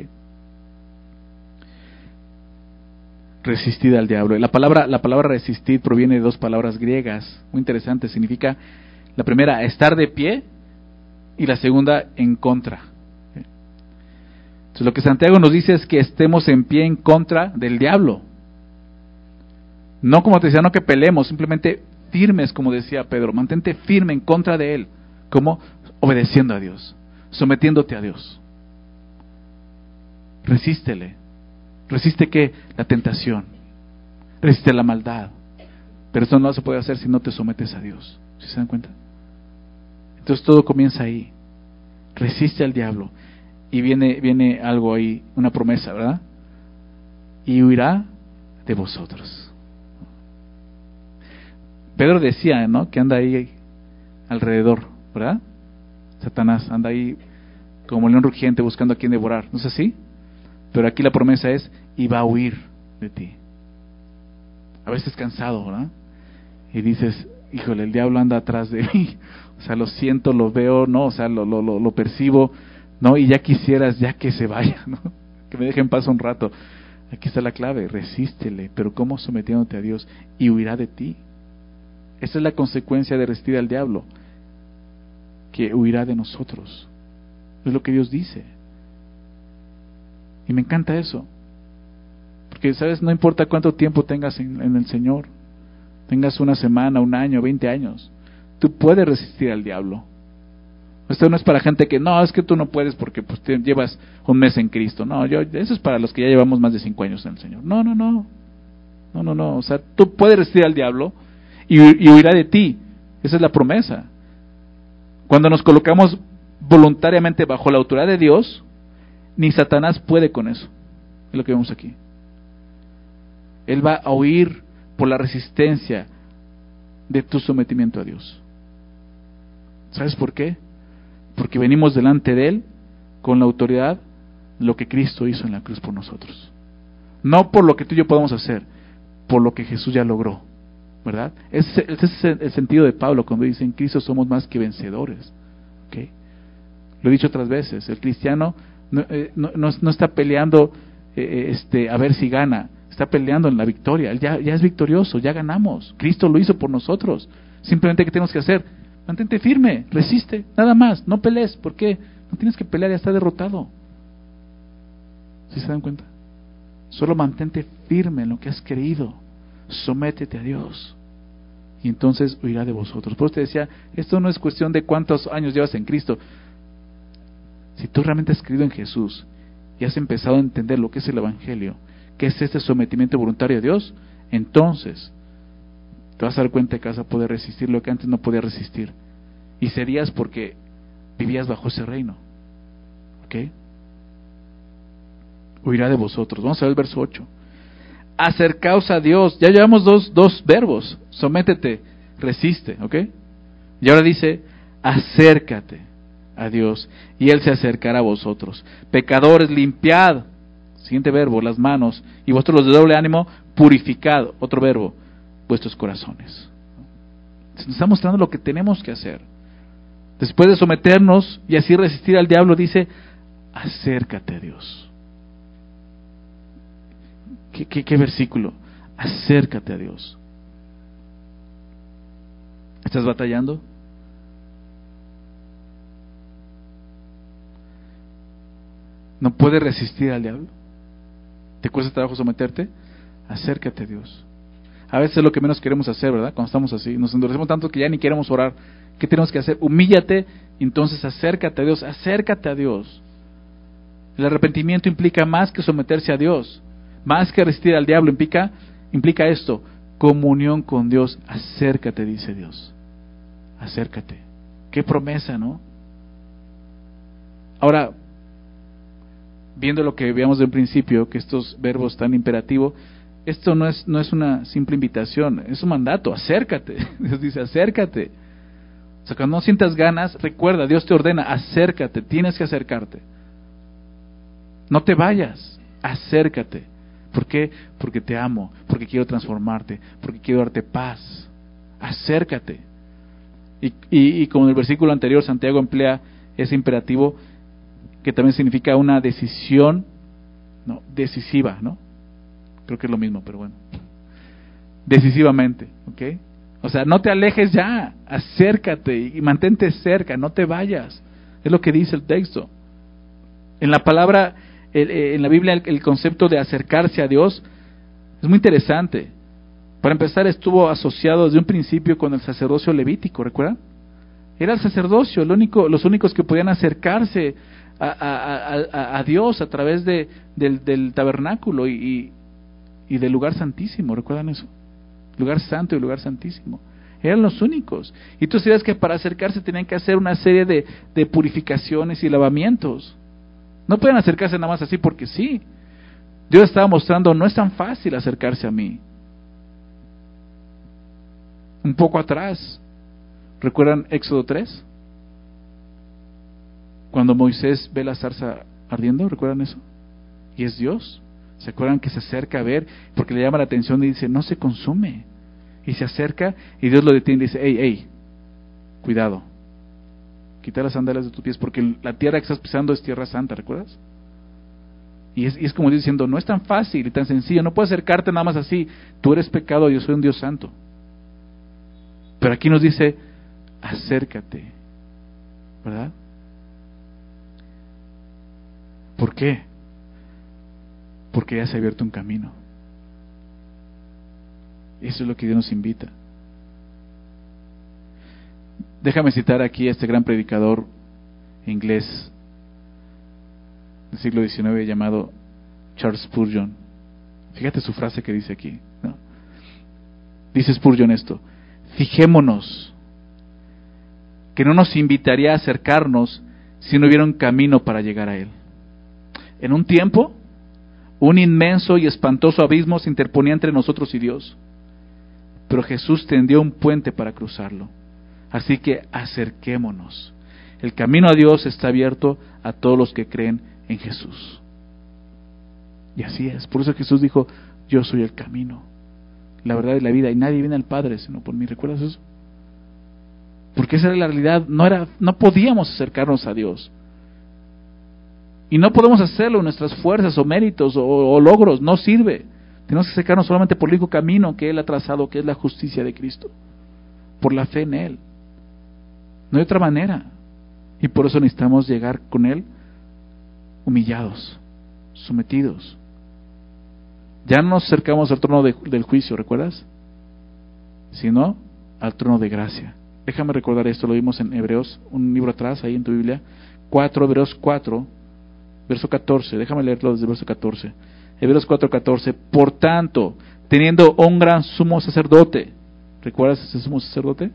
Resistir al diablo. La palabra, la palabra resistir proviene de dos palabras griegas, muy interesante. Significa, la primera, estar de pie, y la segunda, en contra. Entonces, lo que Santiago nos dice es que estemos en pie en contra del diablo. No como te decía, no que peleemos, simplemente firmes, como decía Pedro, mantente firme en contra de él, como obedeciendo a Dios, sometiéndote a Dios. Resístele. Resiste que la tentación, resiste la maldad. Pero esto no se puede hacer si no te sometes a Dios. ¿Sí se dan cuenta? Entonces todo comienza ahí. Resiste al diablo. Y viene, viene algo ahí, una promesa, ¿verdad? Y huirá de vosotros. Pedro decía, ¿no? Que anda ahí alrededor, ¿verdad? Satanás anda ahí como león rugiente buscando a quien devorar, ¿no es así? Pero aquí la promesa es, y va a huir de ti. A veces cansado, ¿verdad? Y dices, híjole, el diablo anda atrás de mí. O sea, lo siento, lo veo, ¿no? O sea, lo, lo, lo, percibo, ¿no? Y ya quisieras, ya que se vaya, ¿no? Que me dejen paso un rato. Aquí está la clave, resístele, pero ¿cómo sometiéndote a Dios? Y huirá de ti. Esa es la consecuencia de resistir al diablo, que huirá de nosotros. Es lo que Dios dice. Y me encanta eso. Porque, ¿sabes? No importa cuánto tiempo tengas en, el Señor. Tengas una semana, un año, veinte años. Tú puedes resistir al diablo. Esto no es para gente que, no, es que tú no puedes porque pues, llevas un mes en Cristo. No, yo, eso es para los que ya llevamos más de cinco años en el Señor. No, no, no. No, no, no. O sea, tú puedes resistir al diablo y, huirá de ti. Esa es la promesa. Cuando nos colocamos voluntariamente bajo la autoridad de Dios, ni Satanás puede con eso. Es lo que vemos aquí. Él va a huir por la resistencia de tu sometimiento a Dios. ¿Sabes por qué? Porque venimos delante de Él con la autoridad lo que Cristo hizo en la cruz por nosotros. No por lo que tú y yo podemos hacer, por lo que Jesús ya logró. ¿verdad? Ese, es el sentido de Pablo cuando dice en Cristo somos más que vencedores. Lo he dicho otras veces, el cristiano no, eh, no, está peleando eh, eh, este, a ver si gana, está peleando en la victoria, Él ya, ya es victorioso, ya ganamos, Cristo lo hizo por nosotros. Simplemente, ¿qué tenemos que hacer? Mantente firme, resiste, nada más, no pelees, ¿por qué? No tienes que pelear, ya está derrotado. ¿Sí se dan cuenta? Solo mantente firme en lo que has creído sométete a Dios. Y entonces huirá de vosotros. Por eso te decía, esto no es cuestión de cuántos años llevas en Cristo. Si tú realmente has creído en Jesús y has empezado a entender lo que es el Evangelio, que es este sometimiento voluntario a Dios, entonces te vas a dar cuenta que vas a poder resistir lo que antes no podías resistir. Y serías porque vivías bajo ese reino. ¿Ok? Huirá de vosotros. Vamos a ver el verso 8. Acercaos a Dios. Ya llevamos dos, dos verbos. Sométete, resiste. ¿Ok? Y ahora dice, acércate a Dios y Él se acercará a vosotros. Pecadores, limpiad. Siguiente verbo, las manos. Y vosotros los de doble ánimo, purificad. Otro verbo, vuestros corazones. Se nos está mostrando lo que tenemos que hacer. Después de someternos y así resistir al diablo, dice, acércate a Dios. ¿Qué, qué, qué versículo? Acércate a Dios. ¿Estás batallando? ¿No puedes resistir al diablo? ¿Te cuesta trabajo someterte? Acércate a Dios. A veces es lo que menos queremos hacer, ¿verdad? Cuando estamos así, nos endurecemos tanto que ya ni queremos orar. ¿Qué tenemos que hacer? Humíllate, entonces acércate a Dios, acércate a Dios. El arrepentimiento implica más que someterse a Dios, más que resistir al diablo, implica, implica esto, comunión con Dios, acércate, dice Dios. Acércate. Qué promesa, ¿no? Ahora, viendo lo que veíamos de principio, que estos verbos tan imperativos, esto no es, no es una simple invitación, es un mandato, acércate. Dios dice, acércate. O sea, cuando no sientas ganas, recuerda, Dios te ordena, acércate, tienes que acercarte. No te vayas, acércate. ¿Por qué? Porque te amo, porque quiero transformarte, porque quiero darte paz. Acércate. Y, y, y como en el versículo anterior, Santiago emplea ese imperativo que también significa una decisión no, decisiva, ¿no? Creo que es lo mismo, pero bueno. Decisivamente, ¿ok? O sea, no te alejes ya, acércate y mantente cerca, no te vayas. Es lo que dice el texto. En la palabra, en la Biblia, el concepto de acercarse a Dios es muy interesante. Para empezar, estuvo asociado desde un principio con el sacerdocio levítico, ¿recuerdan? Era el sacerdocio, el único, los únicos que podían acercarse a, a, Dios a través de, del, del tabernáculo y, y, del lugar santísimo. ¿Recuerdan eso? Lugar santo y lugar santísimo. Eran los únicos. Y tú sabías que para acercarse tenían que hacer una serie de, de purificaciones y lavamientos. No pueden acercarse nada más así porque sí. Dios estaba mostrando, no es tan fácil acercarse a mí. Un poco atrás, ¿recuerdan Éxodo 3? Cuando Moisés ve la zarza ardiendo, ¿recuerdan eso? Y es Dios. ¿Se acuerdan que se acerca a ver? Porque le llama la atención y dice, no se consume. Y se acerca y Dios lo detiene y dice, hey, hey, cuidado. Quita las sandalias de tus pies porque la tierra que estás pisando es tierra santa, ¿recuerdas? Y es, y es como diciendo, no es tan fácil y tan sencillo, no puedes acercarte nada más así. Tú eres pecado, yo soy un Dios santo. Pero aquí nos dice, acércate, ¿verdad? ¿Por qué? Porque ya se ha abierto un camino. Eso es lo que Dios nos invita. Déjame citar aquí a este gran predicador inglés del siglo XIX llamado Charles Spurgeon. Fíjate su frase que dice aquí. Dice Spurgeon esto, fijémonos que no nos invitaría a acercarnos si no hubiera un camino para llegar a Él. En un tiempo, un inmenso y espantoso abismo se interponía entre nosotros y Dios. Pero Jesús tendió un puente para cruzarlo. Así que acerquémonos. El camino a Dios está abierto a todos los que creen en Jesús. Y así es. Por eso Jesús dijo, yo soy el camino, la verdad y la vida, y nadie viene al Padre sino por mí. ¿Recuerdas eso? Porque esa era la realidad. No, era, no podíamos acercarnos a Dios. Y no podemos hacerlo en nuestras fuerzas o méritos o, logros, no sirve. Tenemos que acercarnos solamente por el único camino que Él ha trazado, que es la justicia de Cristo, por la fe en Él. No hay otra manera. Y por eso necesitamos llegar con Él humillados, sometidos. Ya no nos acercamos al trono del juicio, ¿recuerdas? Sino al trono de gracia. Déjame recordar esto, lo vimos en Hebreos, un libro atrás, ahí en tu Biblia, 4, Hebreos 4, verso 14, déjame leerlo desde el verso 14. Hebreos 4, 14. Por tanto, teniendo un gran sumo sacerdote, ¿Recuerdas ese sumo sacerdote?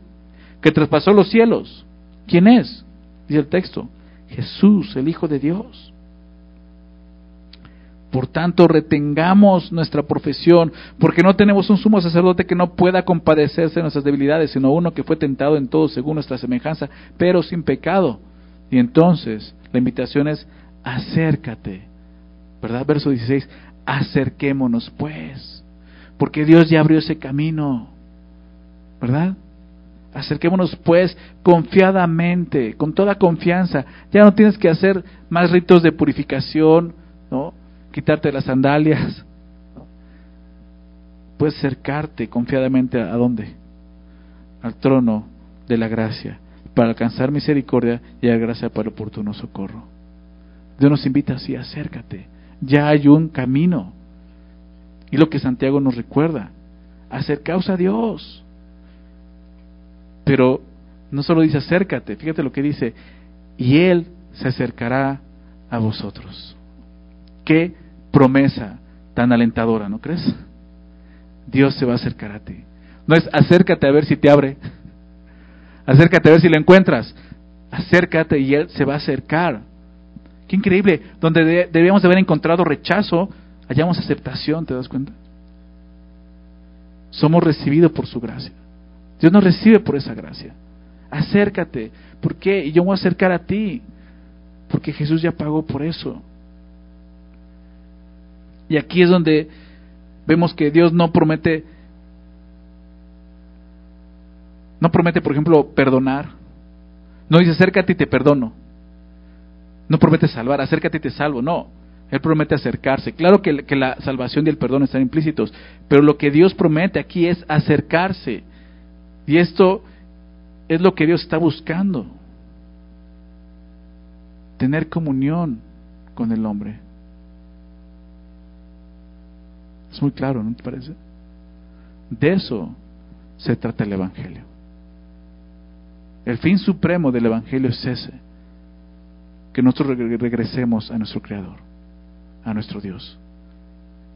Que traspasó los cielos. ¿Quién es? Dice el texto. Jesús, el Hijo de Dios. Por tanto, retengamos nuestra profesión, porque no tenemos un sumo sacerdote que no pueda compadecerse de nuestras debilidades, sino uno que fue tentado en todo según nuestra semejanza, pero sin pecado. Y entonces, la invitación es, acércate. ¿Verdad? Verso 16, acerquémonos pues, porque Dios ya abrió ese camino. ¿Verdad? Acerquémonos pues confiadamente, con toda confianza. Ya no tienes que hacer más ritos de purificación, ¿no? quitarte las sandalias. Puedes acercarte confiadamente a, dónde? Al trono de la gracia, para alcanzar misericordia y la gracia para el oportuno socorro. Dios nos invita así, acércate. Ya hay un camino. Y lo que Santiago nos recuerda, acercaos a Dios. Pero no solo dice acércate, fíjate lo que dice, y Él se acercará a vosotros. Qué promesa tan alentadora, ¿no crees? Dios se va a acercar a ti. No es acércate a ver si te abre. Acércate a ver si lo encuentras. Acércate y Él se va a acercar. Qué increíble. Donde debíamos haber encontrado rechazo, hallamos aceptación, ¿te das cuenta? Somos recibidos por su gracia. Dios nos recibe por esa gracia. Acércate. ¿Por qué? Y yo me voy a acercar a ti. Porque Jesús ya pagó por eso. Y aquí es donde vemos que Dios no promete, no promete, por ejemplo, perdonar. No dice acércate y te perdono. No promete salvar, acércate y te salvo. No, Él promete acercarse. Claro que, que la salvación y el perdón están implícitos, pero lo que Dios promete aquí es acercarse. Y esto es lo que Dios está buscando. Tener comunión con el hombre. Es muy claro, ¿no te parece? De eso se trata el Evangelio. El fin supremo del Evangelio es ese, que nosotros regresemos a nuestro Creador, a nuestro Dios.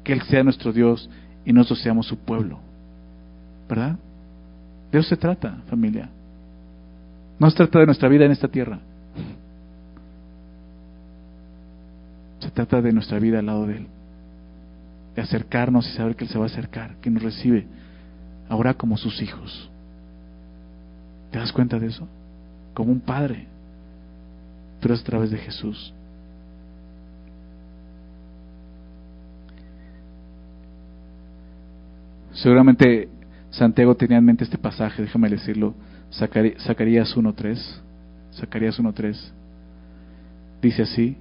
Que Él sea nuestro Dios y nosotros seamos su pueblo. ¿Verdad? De eso se trata, familia. No se trata de nuestra vida en esta tierra. Se trata de nuestra vida al lado de Él de acercarnos y saber que Él se va a acercar, que nos recibe ahora como sus hijos. ¿Te das cuenta de eso? Como un padre, a través de Jesús. Seguramente Santiago tenía en mente este pasaje, déjame decirlo, Zacarías 1.3, Zacarías 1.3, dice así,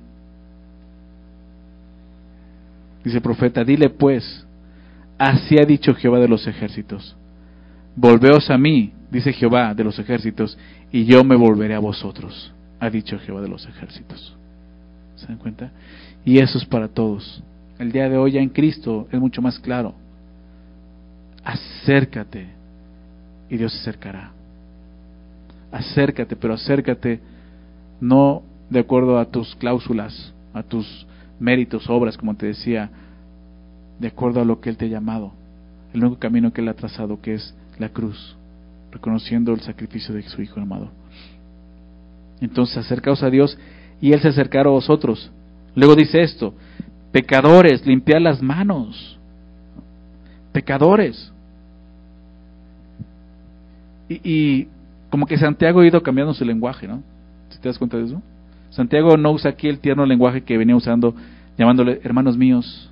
Dice profeta, dile pues, así ha dicho Jehová de los ejércitos. Volveos a mí, dice Jehová de los ejércitos, y yo me volveré a vosotros, ha dicho Jehová de los ejércitos. ¿Se dan cuenta? Y eso es para todos. El día de hoy ya en Cristo es mucho más claro. Acércate y Dios se acercará. Acércate, pero acércate no de acuerdo a tus cláusulas, a tus méritos, obras, como te decía, de acuerdo a lo que Él te ha llamado. El único camino que Él ha trazado, que es la cruz, reconociendo el sacrificio de su Hijo amado. Entonces acercaos a Dios y Él se acercará a vosotros. Luego dice esto, pecadores, limpiad las manos. Pecadores. Y, y, como que Santiago ha ido cambiando su lenguaje, ¿no? ¿Si te das cuenta de eso? Santiago no usa aquí el tierno lenguaje que venía usando, llamándole hermanos míos,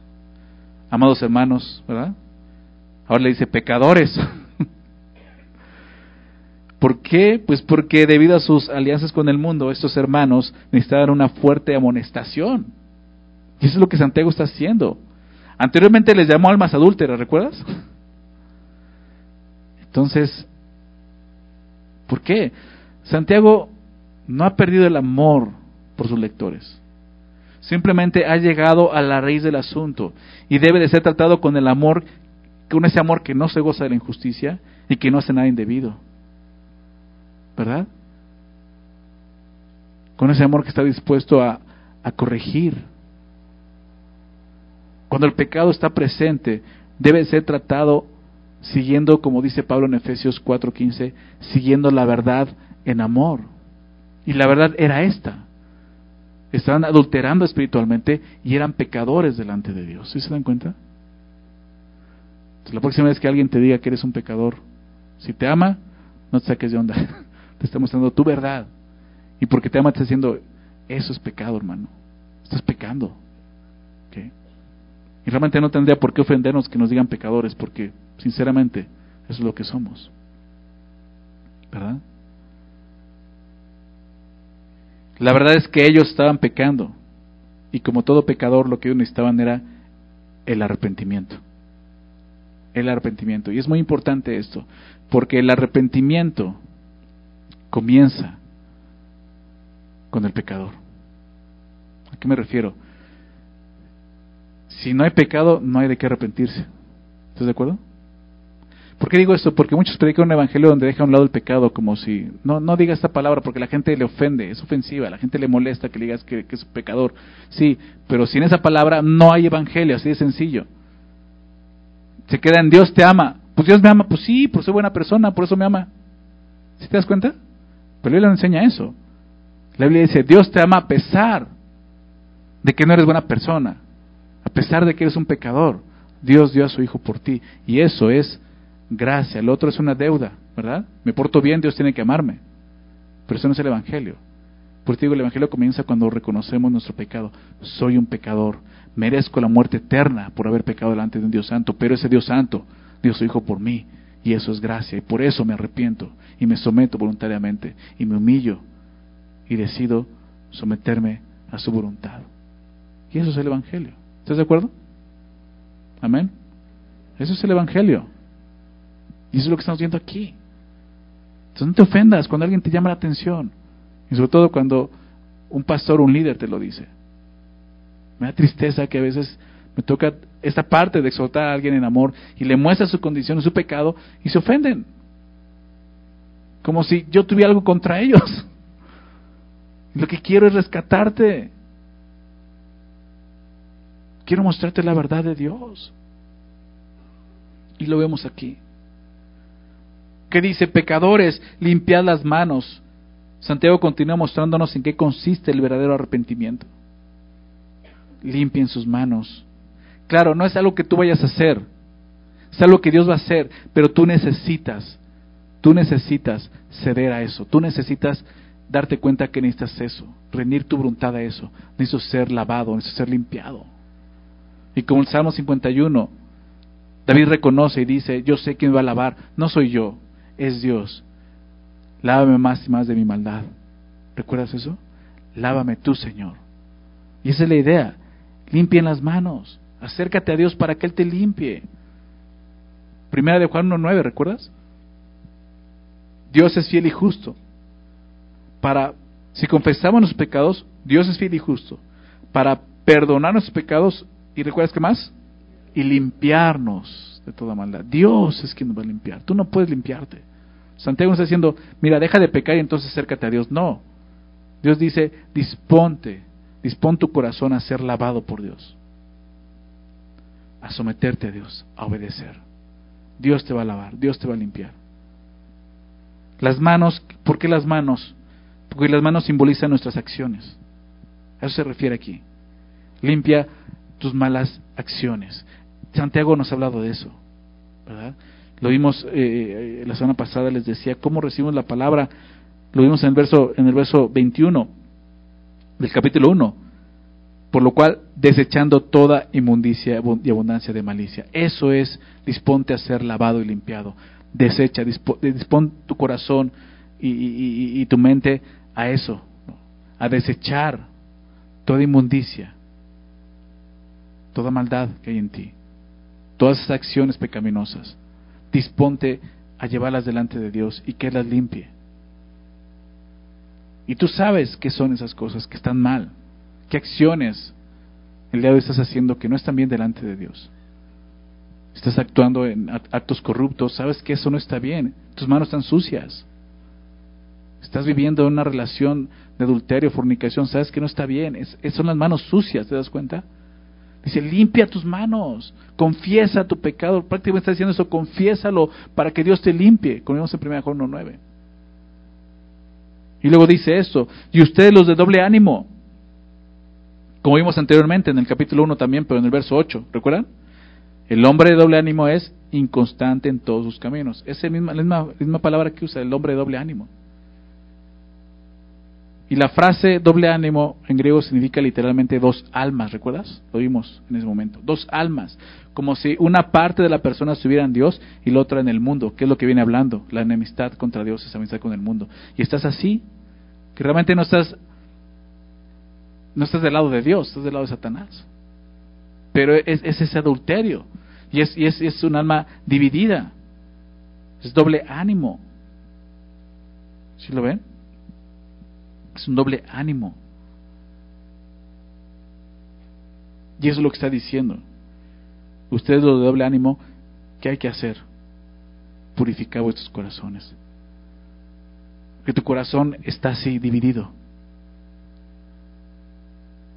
amados hermanos, ¿verdad? Ahora le dice pecadores. ¿Por qué? Pues porque debido a sus alianzas con el mundo, estos hermanos necesitaban una fuerte amonestación. Y eso es lo que Santiago está haciendo. Anteriormente les llamó almas adúlteras, ¿recuerdas? Entonces, ¿por qué? Santiago no ha perdido el amor por sus lectores. Simplemente ha llegado a la raíz del asunto y debe de ser tratado con el amor, con ese amor que no se goza de la injusticia y que no hace nada indebido. ¿Verdad? Con ese amor que está dispuesto a, a corregir. Cuando el pecado está presente, debe ser tratado siguiendo, como dice Pablo en Efesios 4:15, siguiendo la verdad en amor. Y la verdad era esta. Estaban adulterando espiritualmente y eran pecadores delante de Dios. ¿Sí se dan cuenta? la próxima vez que alguien te diga que eres un pecador, si te ama, no te saques de onda. Te está mostrando tu verdad. Y porque te ama, te está diciendo, eso es pecado, hermano. Estás pecando. Y realmente no tendría por qué ofendernos que nos digan pecadores, porque sinceramente eso es lo que somos. ¿Verdad? La verdad es que ellos estaban pecando. Y como todo pecador, lo que ellos necesitaban era el arrepentimiento. El arrepentimiento. Y es muy importante esto, porque el arrepentimiento comienza con el pecador. ¿A qué me refiero? Si no hay pecado, no hay de qué arrepentirse. ¿Estás de acuerdo? ¿Por qué digo esto? Porque muchos predican un evangelio donde deja a un lado el pecado, como si no, no diga esta palabra porque la gente le ofende, es ofensiva, la gente le molesta que digas que, es pecador. Sí, pero sin esa palabra no hay evangelio, así de sencillo. Se queda en Dios te ama. Pues Dios me ama, pues sí, por soy buena persona, por eso me ama. ¿Sí te das cuenta? Pero Biblia no enseña eso. La Biblia dice, Dios te ama a pesar de que no eres buena persona, a pesar de que eres un pecador. Dios dio a su Hijo por ti. Y eso es gracia. El otro es una deuda, ¿verdad? Me porto bien, Dios tiene que amarme. Pero eso no es el Evangelio. Por eso digo, el Evangelio comienza cuando reconocemos nuestro pecado. Soy un pecador. Merezco la muerte eterna por haber pecado delante de un Dios santo. Pero ese Dios santo dio su Hijo por mí. Y eso es gracia. Y por eso me arrepiento. Y me someto voluntariamente. Y me humillo. Y decido someterme a su voluntad. Y eso es el Evangelio. ¿Estás de acuerdo? Amén. Eso es el Evangelio. Y eso es lo que estamos viendo aquí. Entonces no te ofendas cuando alguien te llama la atención. Y sobre todo cuando un pastor un líder te lo dice. Me da tristeza que a veces me toca esta parte de exaltar a alguien en amor y le muestra su condición, su pecado y se ofenden. Como si yo tuviera algo contra ellos. Lo que quiero es rescatarte. Quiero mostrarte la verdad de Dios. Y lo vemos aquí. ¿Qué dice? Pecadores, limpiad las manos. Santiago continúa mostrándonos en qué consiste el verdadero arrepentimiento. Limpien sus manos. Claro, no es algo que tú vayas a hacer, es algo que Dios va a hacer, pero tú necesitas, tú necesitas ceder a eso, tú necesitas darte cuenta que necesitas eso, rendir tu voluntad a eso, necesitas ser lavado, necesitas ser limpiado. Y como el Salmo 51, David reconoce y dice, yo sé quién va a lavar, no soy yo, es Dios. Lávame más y más de mi maldad. ¿Recuerdas eso? Lávame tú, Señor. Y esa es la idea. Limpien las manos. Acércate a Dios para que Él te limpie. Primera de Juan 1.9, ¿recuerdas? Dios es fiel y justo. Para, si confesamos nuestros pecados, Dios es fiel y justo. Para perdonar nuestros pecados, ¿y recuerdas qué más? Y limpiarnos de toda maldad. Dios es quien nos va a limpiar. Tú no puedes limpiarte. Santiago nos está diciendo, mira, deja de pecar y entonces acércate a Dios. No. Dios dice, disponte, dispón tu corazón a ser lavado por Dios. A someterte a Dios, a obedecer. Dios te va a lavar, Dios te va a limpiar. Las manos, ¿por qué las manos? Porque las manos simbolizan nuestras acciones. A eso se refiere aquí. Limpia tus malas acciones. Santiago nos ha hablado de eso, ¿verdad? Lo vimos eh, eh, la semana pasada, les decía cómo recibimos la palabra. Lo vimos en el verso, en el verso 21 del capítulo 1. Por lo cual, desechando toda inmundicia y abundancia de malicia. Eso es, disponte a ser lavado y limpiado. Desecha, dispón tu corazón y, tu mente a eso, a desechar toda inmundicia, toda maldad que hay en ti todas esas acciones pecaminosas, disponte a llevarlas delante de Dios y que las limpie. Y tú sabes qué son esas cosas que están mal, qué acciones el día de hoy estás haciendo que no están bien delante de Dios. Estás actuando en actos corruptos, sabes que eso no está bien, tus manos están sucias. Estás viviendo una relación de adulterio, fornicación, sabes que no está bien, son las manos sucias, ¿te das cuenta? Dice, limpia tus manos, confiesa tu pecado. Prácticamente está diciendo eso, confiésalo para que Dios te limpie, como vimos en 1 Juan 1.9. Y luego dice esto, y ustedes los de doble ánimo, como vimos anteriormente en el capítulo 1 también, pero en el verso 8, ¿recuerdan? El hombre de doble ánimo es inconstante en todos sus caminos. Es misma, la misma, misma palabra que usa el hombre de doble ánimo. Y la frase doble ánimo en griego significa literalmente dos almas, ¿recuerdas? Lo vimos en ese momento. Dos almas, como si una parte de la persona estuviera en Dios y la otra en el mundo, que es lo que viene hablando, la enemistad contra Dios, esa amistad con el mundo. Y estás así, que realmente no estás no estás del lado de Dios, estás del lado de Satanás. Pero es, ese adulterio. Y es, un alma dividida. Es doble ánimo. ¿Sí lo ven? Es un doble ánimo. Y eso es lo que está diciendo. Ustedes lo de doble ánimo, ¿qué hay que hacer? Purificar vuestros corazones. Que tu corazón está así dividido.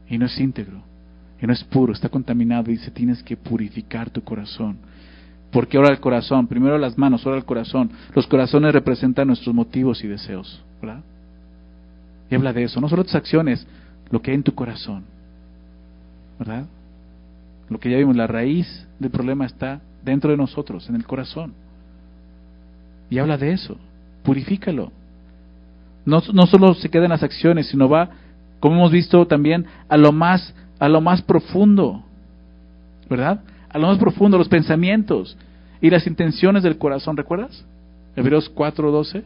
Y no es íntegro. Y no es puro, está contaminado. Y dice, tienes que purificar tu corazón. Porque ahora el corazón, primero las manos, ahora el corazón. Los corazones representan nuestros motivos y deseos. ¿verdad? Y habla de eso, no solo tus acciones, lo que hay en tu corazón. ¿Verdad? Lo que ya vimos, la raíz del problema está dentro de nosotros, en el corazón. Y habla de eso, purifícalo. No, no solo se queda en las acciones, sino va, como hemos visto también, a lo más, a lo más profundo. ¿Verdad? A lo más profundo, los pensamientos y las intenciones del corazón, ¿recuerdas? Hebreos 4:12.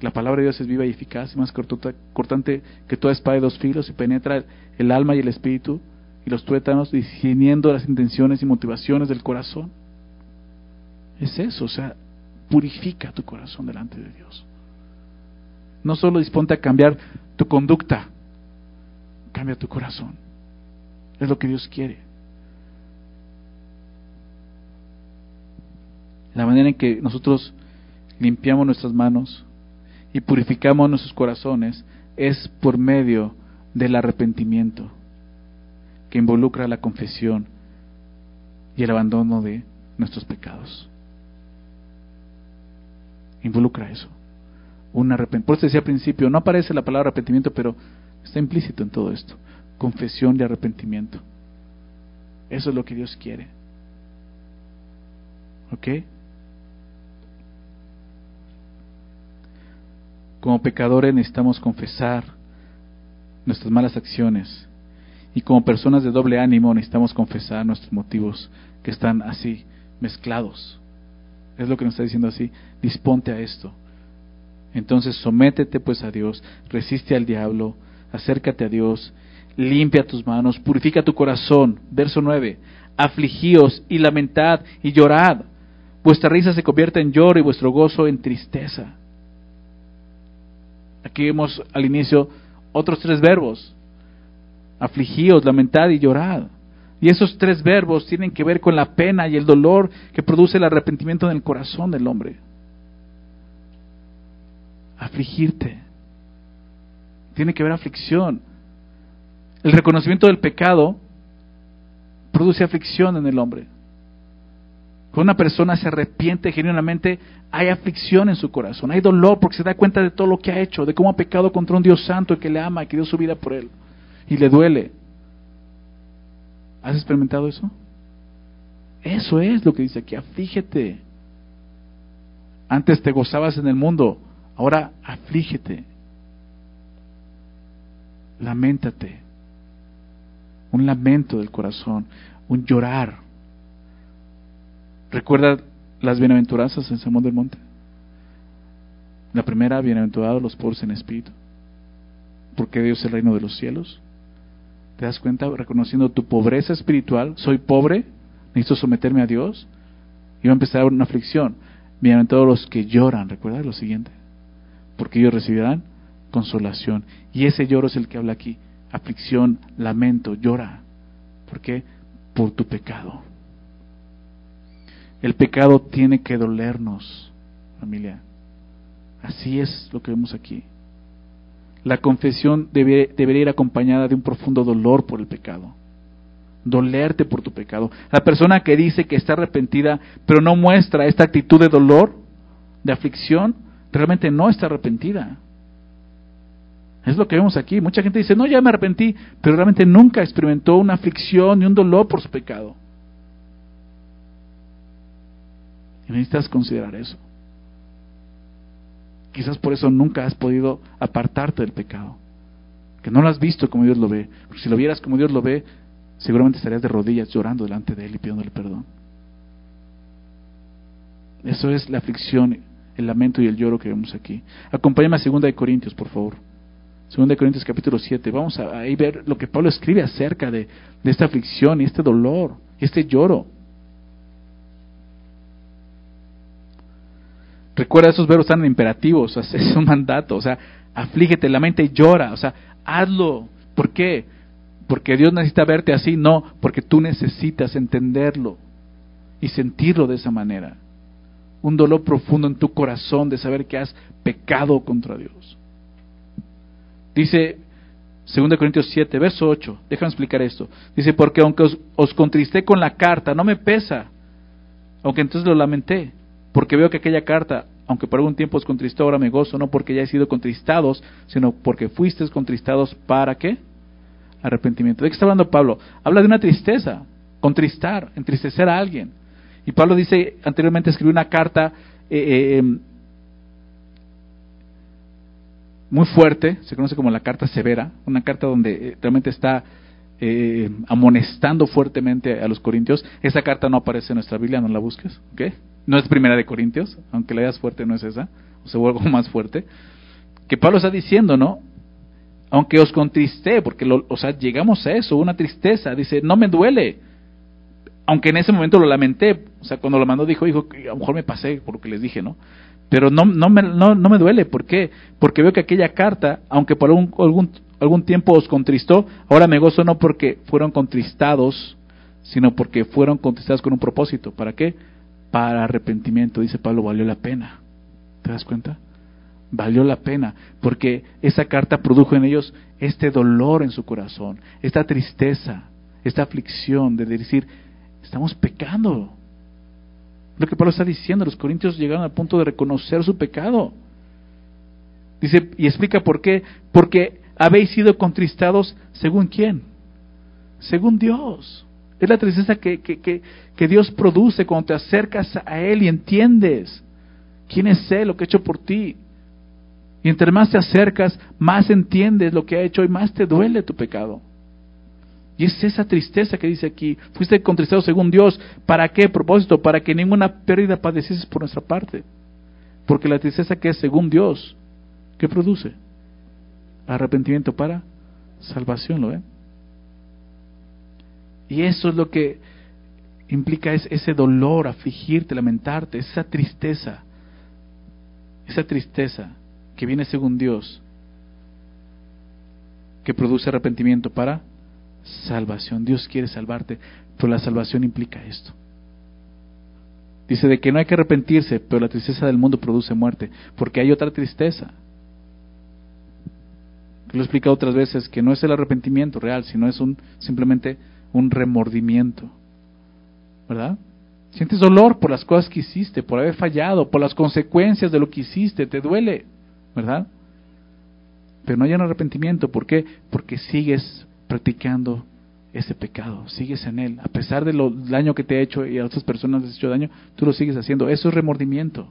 La palabra de Dios es viva y eficaz y más cortante que toda espada de dos filos y penetra el alma y el espíritu y los tuétanos, discerniendo las intenciones y motivaciones del corazón. Es eso, o sea, purifica tu corazón delante de Dios. No solo disponte a cambiar tu conducta, cambia tu corazón. Es lo que Dios quiere. La manera en que nosotros limpiamos nuestras manos, y purificamos nuestros corazones es por medio del arrepentimiento, que involucra la confesión y el abandono de nuestros pecados. Involucra eso. Un arrepentimiento. Por eso decía al principio, no aparece la palabra arrepentimiento, pero está implícito en todo esto. Confesión y arrepentimiento. Eso es lo que Dios quiere. ¿Ok? Como pecadores necesitamos confesar nuestras malas acciones. Y como personas de doble ánimo necesitamos confesar nuestros motivos que están así, mezclados. Es lo que nos está diciendo así. Disponte a esto. Entonces sométete pues a Dios, resiste al diablo, acércate a Dios, limpia tus manos, purifica tu corazón. Verso 9. Afligíos y lamentad y llorad. Vuestra risa se convierte en lloro y vuestro gozo en tristeza. Aquí vemos al inicio otros tres verbos. Afligíos, lamentad y llorad. Y esos tres verbos tienen que ver con la pena y el dolor que produce el arrepentimiento en el corazón del hombre. Afligirte. Tiene que ver aflicción. El reconocimiento del pecado produce aflicción en el hombre. Cuando una persona se arrepiente genuinamente, hay aflicción en su corazón, hay dolor porque se da cuenta de todo lo que ha hecho, de cómo ha pecado contra un Dios santo que le ama y que dio su vida por él. Y le duele. ¿Has experimentado eso? Eso es lo que dice aquí, aflígete. Antes te gozabas en el mundo, ahora aflígete. Lamentate. Un lamento del corazón, un llorar ¿Recuerda las bienaventuranzas en Sermón del Monte? La primera, bienaventurados los pobres en espíritu, porque Dios es el reino de los cielos. ¿Te das cuenta? Reconociendo tu pobreza espiritual, soy pobre, necesito someterme a Dios, y va a empezar una aflicción. Bienaventurados los que lloran, ¿recuerda lo siguiente? Porque ellos recibirán consolación. Y ese lloro es el que habla aquí, aflicción, lamento, llora. ¿Por qué? Por tu pecado. El pecado tiene que dolernos, familia. Así es lo que vemos aquí. la confesión debería ir acompañada de un profundo dolor por el pecado. Dolerte por tu pecado. La persona que dice que está arrepentida, pero no muestra esta actitud de dolor, de aflicción, realmente no está arrepentida. Es lo que vemos aquí. Mucha gente dice, no, ya me arrepentí, pero realmente nunca experimentó una aflicción ni un dolor por su pecado. Y necesitas considerar eso. Quizás por eso nunca has podido apartarte del pecado. Que no lo has visto como Dios lo ve. Si lo vieras como Dios lo ve, seguramente estarías de rodillas llorando delante de Él y pidiéndole perdón. Eso es la aflicción, el lamento y el lloro que vemos aquí. Acompáñame a 2 de Corintios, por favor. 2 de Corintios capítulo 7. Vamos a ahí ver lo que Pablo escribe acerca de, esta aflicción y este dolor, y este lloro. Recuerda, esos verbos están en imperativos, es un mandato, o sea, aflígete, la mente llora, o sea, hazlo. ¿Por qué? Porque Dios necesita verte así, no, porque tú necesitas entenderlo y sentirlo de esa manera. Un dolor profundo en tu corazón de saber que has pecado contra Dios. Dice 2 Corintios 7, verso 8, déjame explicar esto. Dice, porque aunque os, contristé con la carta, no me pesa, aunque entonces lo lamenté porque veo que aquella carta, aunque por algún tiempo os contristó, ahora me gozo, no porque hayáis sido contristados, sino porque fuisteis contristados para qué? Arrepentimiento. ¿De qué está hablando Pablo? Habla de una tristeza, contristar, entristecer a alguien. Y Pablo dice, anteriormente escribió una carta eh, eh, em, muy fuerte, se conoce como la carta severa, una carta donde eh, realmente está amonestando fuertemente a los corintios. Esa carta no aparece en nuestra Biblia, no la busques, ¿ok? no es primera de Corintios, aunque la veas fuerte no es esa, o se vuelve más fuerte, que Pablo está diciendo, ¿no? Aunque os contristé, porque, lo, o sea, llegamos a eso, una tristeza, dice, no me duele, aunque en ese momento lo lamenté, o sea, cuando lo mandó dijo, hijo, a lo mejor me pasé por lo que les dije, ¿no? Pero no, no, me, no, no me duele, ¿por qué? Porque veo que aquella carta, aunque por algún, algún, algún tiempo os contristó, ahora me gozo no porque fueron contristados, sino porque fueron contristados con un propósito. ¿Para qué? para arrepentimiento, dice Pablo, valió la pena. ¿Te das cuenta? Valió la pena, porque esa carta produjo en ellos este dolor en su corazón, esta tristeza, esta aflicción de decir, estamos pecando. Lo que Pablo está diciendo, los corintios llegaron al punto de reconocer su pecado. Dice, y explica por qué, porque habéis sido contristados según quién? Según Dios. Es la tristeza que, que, Dios produce cuando te acercas a Él y entiendes quién es Él, lo que ha hecho por ti. Y entre más te acercas, más entiendes lo que ha hecho y más te duele tu pecado. Y es esa tristeza que dice aquí, fuiste contristado según Dios, ¿para qué propósito? Para que ninguna pérdida padecieses por nuestra parte. Porque la tristeza que es según Dios, ¿qué produce? Arrepentimiento para salvación, ¿lo ven? Y eso es lo que implica es ese dolor, afligirte, lamentarte, esa tristeza, esa tristeza que viene según Dios, que produce arrepentimiento para salvación. Dios quiere salvarte, pero la salvación implica esto. Dice de que no hay que arrepentirse, pero la tristeza del mundo produce muerte, porque hay otra tristeza. Lo he explicado otras veces, que no es el arrepentimiento real, sino es un simplemente un remordimiento. ¿Verdad? Sientes dolor por las cosas que hiciste, por haber fallado, por las consecuencias de lo que hiciste, te duele, ¿verdad? Pero no hay un arrepentimiento, ¿por qué? Porque sigues practicando ese pecado, sigues en él. A pesar del daño que te ha hecho y a otras personas les has hecho daño, tú lo sigues haciendo. Eso es remordimiento.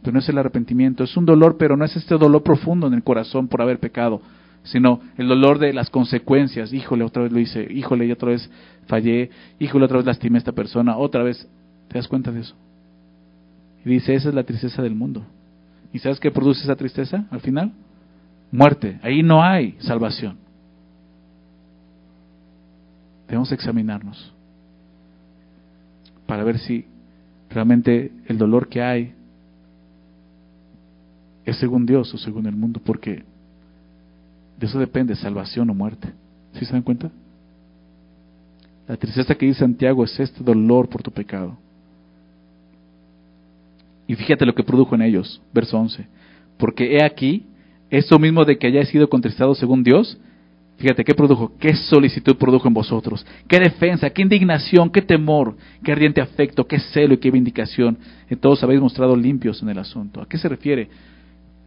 Pero no es el arrepentimiento, es un dolor, pero no es este dolor profundo en el corazón por haber pecado, sino el dolor de las consecuencias. Híjole, otra vez lo hice, híjole, y otra vez fallé, híjole, otra vez lastimé a esta persona, otra vez. ¿Te das cuenta de eso? Y dice, esa es la tristeza del mundo. ¿Y sabes qué produce esa tristeza al final? Muerte. Ahí no hay salvación. Debemos examinarnos para ver si realmente el dolor que hay es según Dios o según el mundo, porque de eso depende salvación o muerte. ¿Sí se dan cuenta? La tristeza que dice Santiago es este dolor por tu pecado. Y fíjate lo que produjo en ellos, verso 11. Porque he aquí, eso mismo de que hayáis sido contristados según Dios, fíjate, ¿qué produjo? ¿Qué solicitud produjo en vosotros? ¿Qué defensa? ¿Qué indignación? ¿Qué temor? ¿Qué ardiente afecto? ¿Qué celo y qué vindicación? En todos habéis mostrado limpios en el asunto. ¿A qué se refiere?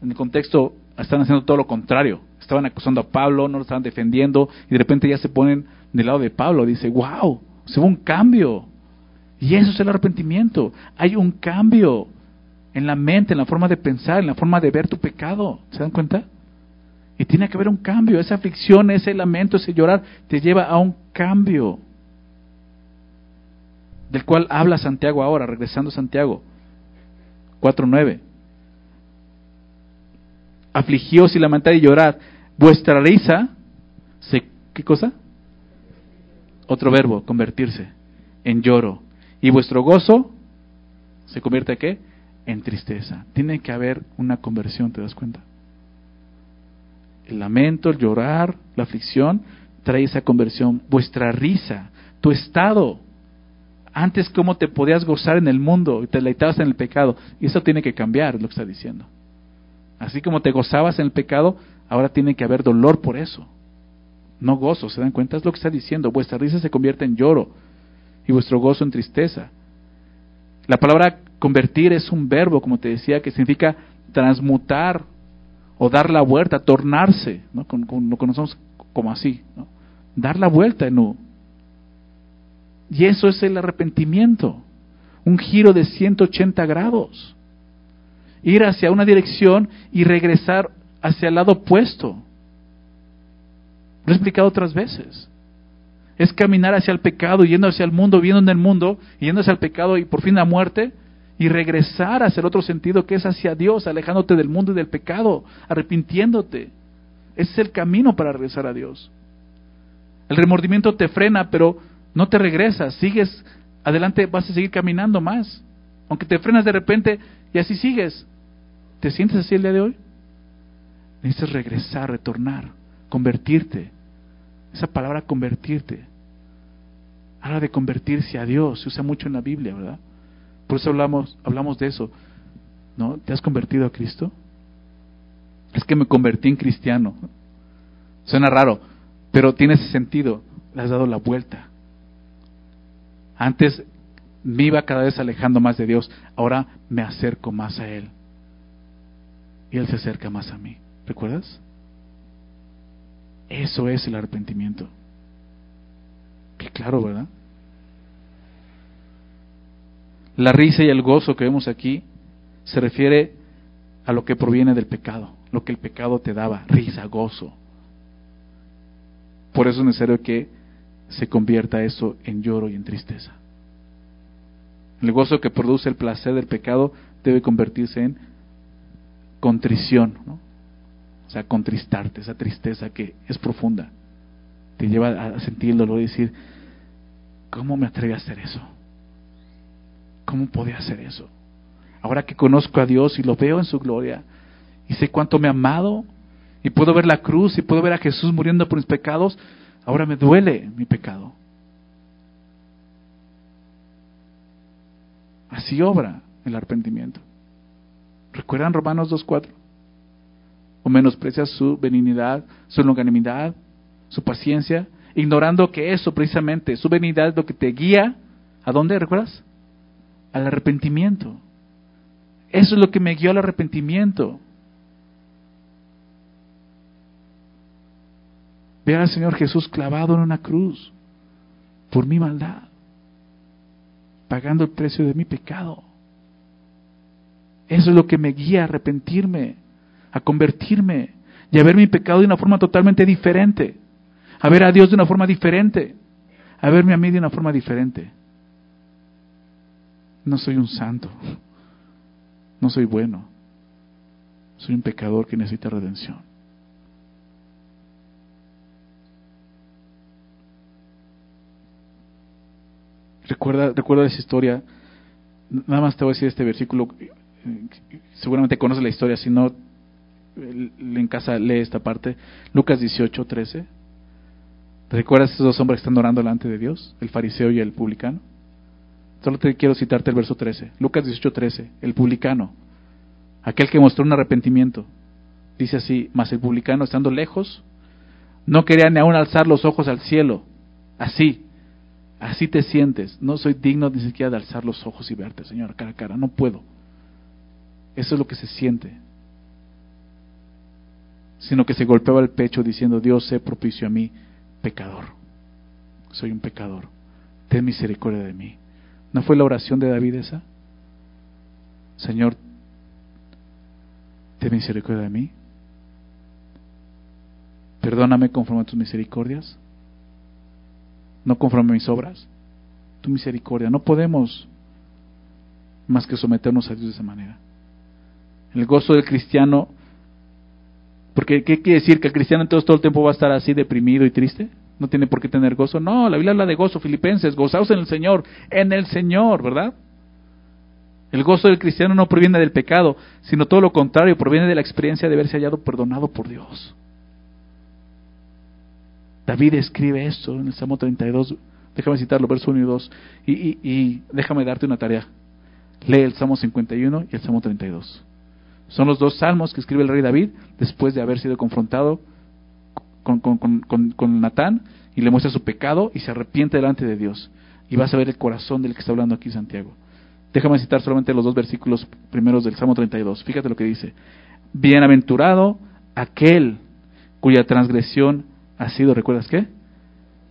En el contexto, están haciendo todo lo contrario. Estaban acusando a Pablo, no lo estaban defendiendo, y de repente ya se ponen del lado de Pablo. Dice, wow, se ve un cambio. Y eso es el arrepentimiento. Hay un cambio en la mente, en la forma de pensar, en la forma de ver tu pecado. ¿Se dan cuenta? Y tiene que haber un cambio. Esa aflicción, ese lamento, ese llorar, te lleva a un cambio. Del cual habla Santiago ahora, regresando a Santiago 4.9. Afligíos y lamentad y llorad. Vuestra risa, se, ¿qué cosa? Otro verbo, convertirse en lloro y vuestro gozo se convierte en qué? En tristeza. Tiene que haber una conversión, ¿te das cuenta? El lamento, el llorar, la aflicción, trae esa conversión. Vuestra risa, tu estado. Antes, ¿cómo te podías gozar en el mundo y te deleitabas en el pecado? Y eso tiene que cambiar, es lo que está diciendo. Así como te gozabas en el pecado, ahora tiene que haber dolor por eso. No gozo, ¿se dan cuenta? Es lo que está diciendo. Vuestra risa se convierte en lloro y vuestro gozo en tristeza. La palabra convertir es un verbo, como te decía, que significa transmutar o dar la vuelta, tornarse, ¿no? lo conocemos como así, ¿no? dar la vuelta en U. Y eso es el arrepentimiento, un giro de 180 grados, ir hacia una dirección y regresar hacia el lado opuesto. Lo he explicado otras veces es caminar hacia el pecado, yendo hacia el mundo, viendo en el mundo, yendo hacia el pecado y por fin la muerte, y regresar hacia el otro sentido que es hacia Dios, alejándote del mundo y del pecado, arrepintiéndote. Ese es el camino para regresar a Dios. El remordimiento te frena, pero no te regresas, sigues adelante, vas a seguir caminando más. Aunque te frenas de repente y así sigues. ¿Te sientes así el día de hoy? Necesitas regresar, retornar, convertirte esa palabra convertirte. Habla de convertirse a Dios. Se usa mucho en la Biblia, ¿verdad? Por eso hablamos, hablamos de eso. ¿No? ¿Te has convertido a Cristo? Es que me convertí en cristiano. Suena raro, pero tiene ese sentido. Le has dado la vuelta. Antes me iba cada vez alejando más de Dios. Ahora me acerco más a Él. Y Él se acerca más a mí. ¿Recuerdas? Eso es el arrepentimiento. Qué claro, ¿verdad? La risa y el gozo que vemos aquí se refiere a lo que proviene del pecado, lo que el pecado te daba, risa, gozo. Por eso es necesario que se convierta eso en lloro y en tristeza. El gozo que produce el placer del pecado debe convertirse en contrición, ¿no? o sea, contristarte, esa tristeza que es profunda, te lleva a sentir el dolor y decir, ¿cómo me atreví a hacer eso? ¿Cómo podía hacer eso? Ahora que conozco a Dios y lo veo en su gloria y sé cuánto me ha amado y puedo ver la cruz y puedo ver a Jesús muriendo por mis pecados, ahora me duele mi pecado. Así obra el arrepentimiento. ¿Recuerdan Romanos 2.4? o menosprecias su benignidad, su longanimidad, su paciencia, ignorando que eso precisamente, su benignidad es lo que te guía, ¿a dónde recuerdas? Al arrepentimiento. Eso es lo que me guió al arrepentimiento. Ver al Señor Jesús clavado en una cruz por mi maldad, pagando el precio de mi pecado. Eso es lo que me guía a arrepentirme a convertirme y a ver mi pecado de una forma totalmente diferente, a ver a Dios de una forma diferente, a verme a mí de una forma diferente. No soy un santo, no soy bueno, soy un pecador que necesita redención. Recuerda, recuerda esa historia. Nada más te voy a decir este versículo. Seguramente conoces la historia, si no, en casa lee esta parte, Lucas 18, 13. ¿Te recuerdas esos dos hombres que están orando delante de Dios? El fariseo y el publicano. Solo te quiero citarte el verso 13. Lucas 18, 13. El publicano. Aquel que mostró un arrepentimiento. Dice así, mas el publicano estando lejos, no quería ni aún alzar los ojos al cielo. Así, así te sientes. No soy digno ni siquiera de alzar los ojos y verte, Señor, cara a cara. No puedo. Eso es lo que se siente. Sino que se golpeaba el pecho diciendo, Dios, sé propicio a mí, pecador. Soy un pecador. Ten misericordia de mí. ¿No fue la oración de David esa? Señor, ten misericordia de mí. Perdóname conforme a tus misericordias. No conforme a mis obras. Tu misericordia. No podemos más que someternos a Dios de esa manera. El gozo del cristiano, porque ¿qué quiere decir? ¿Que el cristiano entonces todo el tiempo va a estar así deprimido y triste? ¿No tiene por qué tener gozo? No, la Biblia habla de gozo, filipenses, gozaos en el Señor, en el Señor, ¿verdad? El gozo del cristiano no proviene del pecado, sino todo lo contrario, proviene de la experiencia de haberse hallado perdonado por Dios. David escribe esto en el Salmo 32, déjame citarlo, verso 1 y 2, y, y, y déjame darte una tarea. Lee el Salmo 51 y el Salmo 32. Son los dos salmos que escribe el rey David después de haber sido confrontado con, con, con, con, Natán y le muestra su pecado y se arrepiente delante de Dios. Y vas a ver el corazón del que está hablando aquí Santiago. Déjame citar solamente los dos versículos primeros del Salmo 32. Fíjate lo que dice. Bienaventurado aquel cuya transgresión ha sido, ¿recuerdas qué?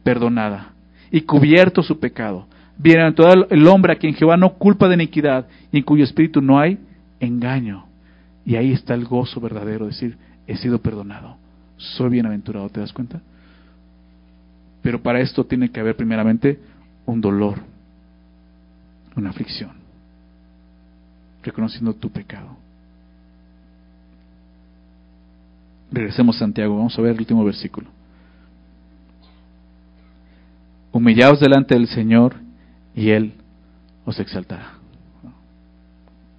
Perdonada. Y cubierto su pecado. Bienaventurado el hombre a quien Jehová no culpa de iniquidad y en cuyo espíritu no hay engaño. Y ahí está el gozo verdadero, decir, he sido perdonado, soy bienaventurado, ¿te das cuenta? Pero para esto tiene que haber primeramente un dolor, una aflicción, reconociendo tu pecado. Regresemos a Santiago, vamos a ver el último versículo. Humillaos delante del Señor y Él os exaltará.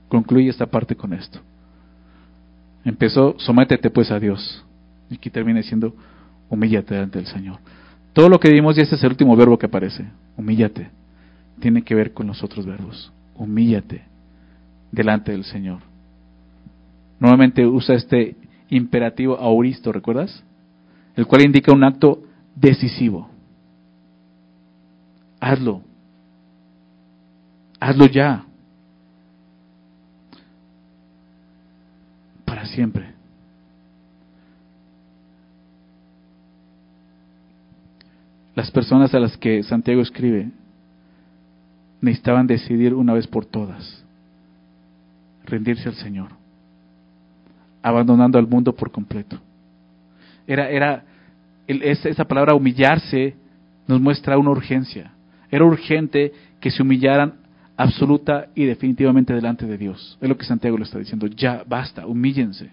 Concluye esta parte con esto. Empezó, sométete pues a Dios. Y aquí termina diciendo, humíllate delante del Señor. Todo lo que vimos, y este es el último verbo que aparece, humíllate, tiene que ver con los otros verbos. Humíllate delante del Señor. Nuevamente usa este imperativo auristo, ¿recuerdas? El cual indica un acto decisivo. Hazlo. Hazlo ya. siempre. Las personas a las que Santiago escribe necesitaban decidir una vez por todas, rendirse al Señor, abandonando al mundo por completo. Era, era esa palabra humillarse nos muestra una urgencia. Era urgente que se humillaran absoluta y definitivamente delante de Dios. Es lo que Santiago lo está diciendo. Ya, basta, humíllense.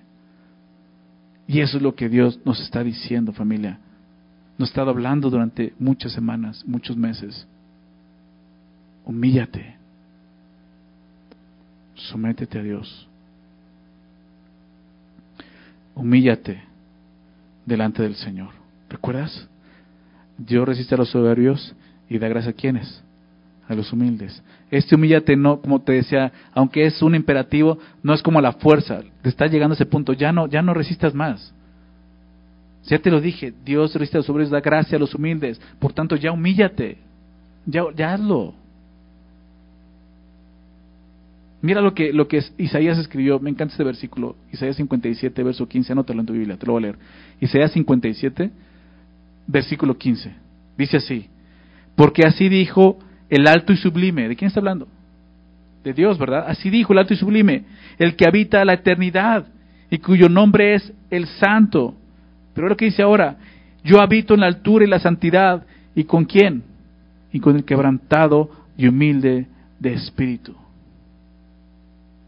Y eso es lo que Dios nos está diciendo, familia. Nos ha estado hablando durante muchas semanas, muchos meses. Humíllate. Sométete a Dios. Humíllate delante del Señor. ¿Recuerdas? Dios resiste a los soberbios y da gracia a quienes? a los humildes. Este humíllate no, como te decía, aunque es un imperativo, no es como la fuerza. Te está llegando a ese punto, ya no, ya no resistas más. Ya te lo dije, Dios resiste a los humildes, da gracia a los humildes. Por tanto, ya humíllate. Ya, ya hazlo. Mira lo que, lo que Isaías escribió, me encanta este versículo, Isaías 57, verso 15, anótalo en tu Biblia, te lo voy a leer. Isaías 57, versículo 15, dice así, porque así dijo el alto y sublime. ¿De quién está hablando? De Dios, ¿verdad? Así dijo el alto y sublime, el que habita la eternidad y cuyo nombre es el santo. Pero lo que dice ahora, yo habito en la altura y la santidad. ¿Y con quién? Y con el quebrantado y humilde de espíritu.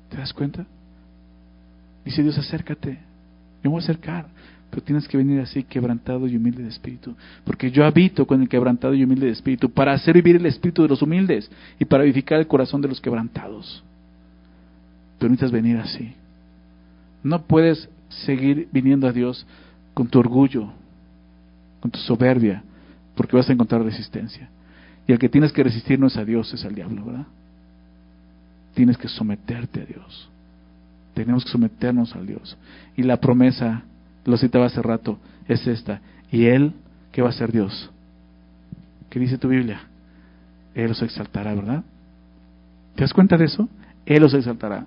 ¿Te das cuenta? Dice Dios, acércate. Yo me voy a acercar. Pero tienes que venir así quebrantado y humilde de espíritu. Porque yo habito con el quebrantado y humilde de espíritu para hacer vivir el espíritu de los humildes y para vivificar el corazón de los quebrantados. Pero necesitas venir así. No puedes seguir viniendo a Dios con tu orgullo, con tu soberbia, porque vas a encontrar resistencia. Y el que tienes que resistir no es a Dios, es al diablo, ¿verdad? Tienes que someterte a Dios. Tenemos que someternos al Dios. Y la promesa, lo citaba hace rato, es esta. Y Él, ¿qué va a ser Dios? ¿Qué dice tu Biblia? Él los exaltará, ¿verdad? ¿Te das cuenta de eso? Él los exaltará.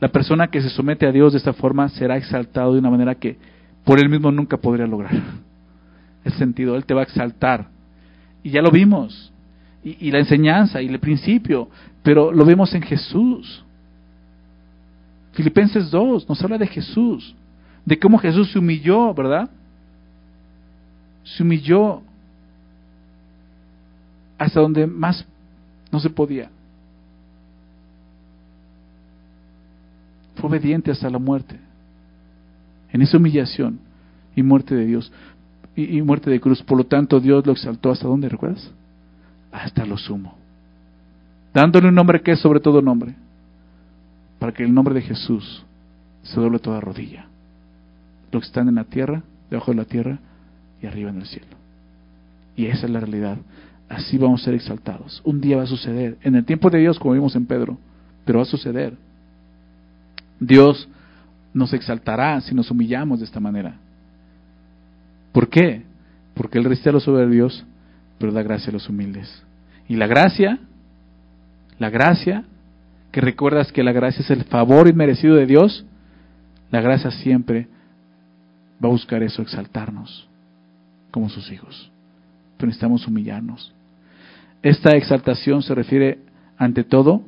La persona que se somete a Dios de esta forma será exaltado de una manera que por él mismo nunca podría lograr. El sentido, Él te va a exaltar. Y ya lo vimos. Y, y la enseñanza y el principio. Pero lo vemos en Jesús. Filipenses 2 nos habla de Jesús. De cómo Jesús se humilló, ¿verdad? Se humilló hasta donde más no se podía. Fue obediente hasta la muerte. En esa humillación y muerte de Dios y, muerte de cruz. Por lo tanto, Dios lo exaltó hasta dónde, ¿recuerdas? Hasta lo sumo. Dándole un nombre que es sobre todo nombre. Para que el nombre de Jesús se doble toda rodilla. Los que están en la tierra, debajo de la tierra y arriba en el cielo. Y esa es la realidad así vamos a ser exaltados. Un día va a suceder. En el tiempo de Dios, como vimos en Pedro, pero va a suceder. Dios nos exaltará si nos humillamos de esta manera. ¿Por qué? Porque Él resiste a los soberbios, pero da gracia a los humildes. Y la gracia, la gracia, que recuerdas que la gracia es el favor inmerecido de Dios, la gracia siempre va a buscar eso, exaltarnos como sus hijos. Pero necesitamos humillarnos. Esta exaltación se refiere ante todo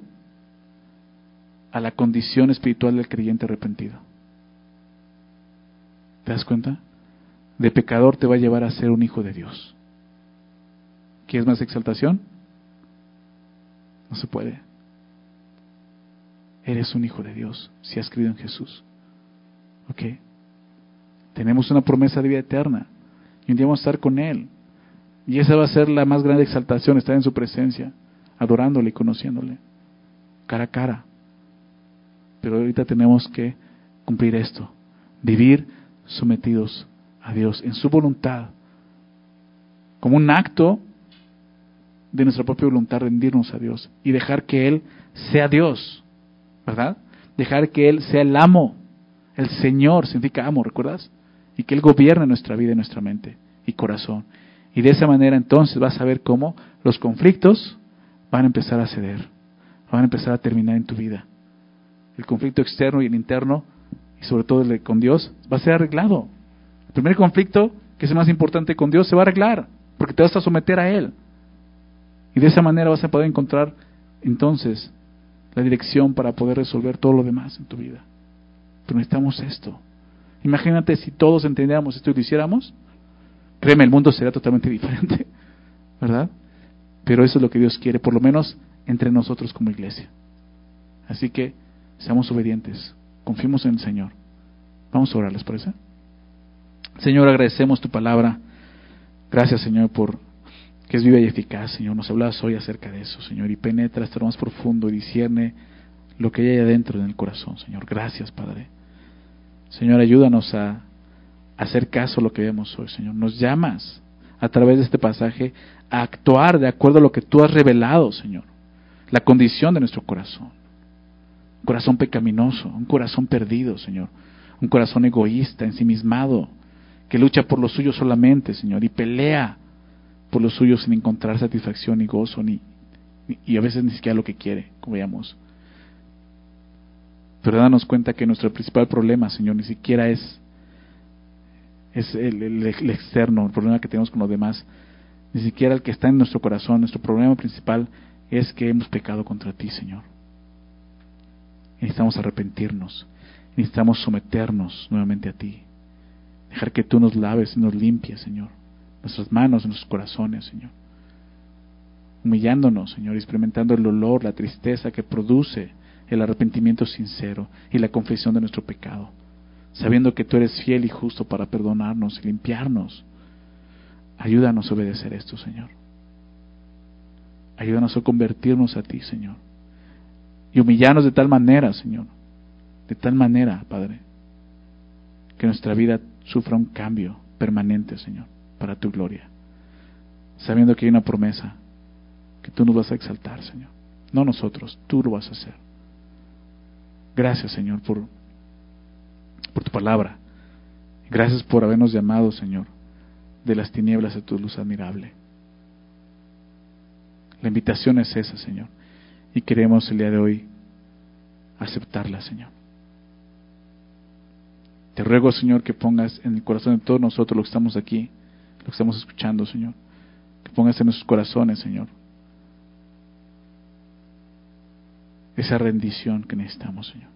a la condición espiritual del creyente arrepentido. ¿Te das cuenta? De pecador te va a llevar a ser un hijo de Dios. ¿Quieres más exaltación? No se puede. Eres un hijo de Dios si has creído en Jesús. ¿Ok? Tenemos una promesa de vida eterna y un día vamos a estar con Él. Y esa va a ser la más grande exaltación, estar en su presencia, adorándole y conociéndole, cara a cara. Pero ahorita tenemos que cumplir esto, vivir sometidos a Dios en su voluntad, como un acto de nuestra propia voluntad, rendirnos a Dios y dejar que Él sea Dios, ¿verdad? Dejar que Él sea el amo, el Señor significa amo, ¿recuerdas? Y que Él gobierne nuestra vida y nuestra mente y corazón. Y de esa manera entonces vas a ver cómo los conflictos van a empezar a ceder, van a empezar a terminar en tu vida. El conflicto externo y el interno, sobre todo el con Dios, va a ser arreglado. El primer conflicto, que es el más importante con Dios, se va a arreglar, porque te vas a someter a Él. Y de esa manera vas a poder encontrar entonces la dirección para poder resolver todo lo demás en tu vida. Pero necesitamos esto. Imagínate si todos entendiéramos esto y lo hiciéramos, Créeme, el mundo será totalmente diferente, ¿verdad? Pero eso es lo que Dios quiere, por lo menos entre nosotros como iglesia. Así que seamos obedientes, confiemos en el Señor. Vamos a orar, ¿les parece? Señor, agradecemos tu palabra. Gracias, Señor, por que es viva y eficaz, Señor. Nos hablas hoy acerca de eso, Señor, y penetra hasta lo más profundo y discierne lo que hay adentro en el corazón, Señor. Gracias, Padre. Señor, ayúdanos a hacer caso a lo que vemos hoy, Señor. Nos llamas a través de este pasaje a actuar de acuerdo a lo que tú has revelado, Señor. La condición de nuestro corazón. Un corazón pecaminoso, un corazón perdido, Señor. Un corazón egoísta, ensimismado, que lucha por lo suyo solamente, Señor, y pelea por lo suyo sin encontrar satisfacción ni gozo, ni, y a veces ni siquiera lo que quiere, como veamos. Pero danos cuenta que nuestro principal problema, Señor, ni siquiera es es el, externo, el problema que tenemos con los demás, ni siquiera el que está en nuestro corazón. Nuestro problema principal es que hemos pecado contra ti, Señor. Necesitamos arrepentirnos, necesitamos someternos nuevamente a ti, dejar que tú nos laves y nos limpies, Señor, nuestras manos, nuestros corazones, Señor. Humillándonos, Señor, experimentando el olor, la tristeza que produce el arrepentimiento sincero y la confesión de nuestro pecado sabiendo que tú eres fiel y justo para perdonarnos y limpiarnos. Ayúdanos a obedecer esto, Señor. Ayúdanos a convertirnos a ti, Señor. Y humillarnos de tal manera, Señor. De tal manera, Padre, que nuestra vida sufra un cambio permanente, Señor, para tu gloria. Sabiendo que hay una promesa, que tú nos vas a exaltar, Señor. No nosotros, tú lo vas a hacer. Gracias, Señor, por, por tu palabra. Gracias por habernos llamado, Señor, de las tinieblas a tu luz admirable. La invitación es esa, Señor. Y queremos el día de hoy aceptarla, Señor. Te ruego, Señor, que pongas en el corazón de todos nosotros los que estamos aquí, los que estamos escuchando, Señor. Que pongas en nuestros corazones, Señor, esa rendición que necesitamos, Señor.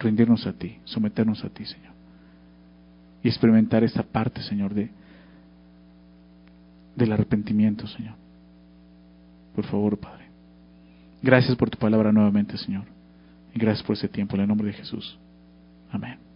Rendirnos a ti, someternos a ti, Señor. Y experimentar esta parte, Señor, de del arrepentimiento, Señor. Por favor, Padre. Gracias por tu palabra nuevamente, Señor. Y gracias por ese tiempo. En el nombre de Jesús. Amén.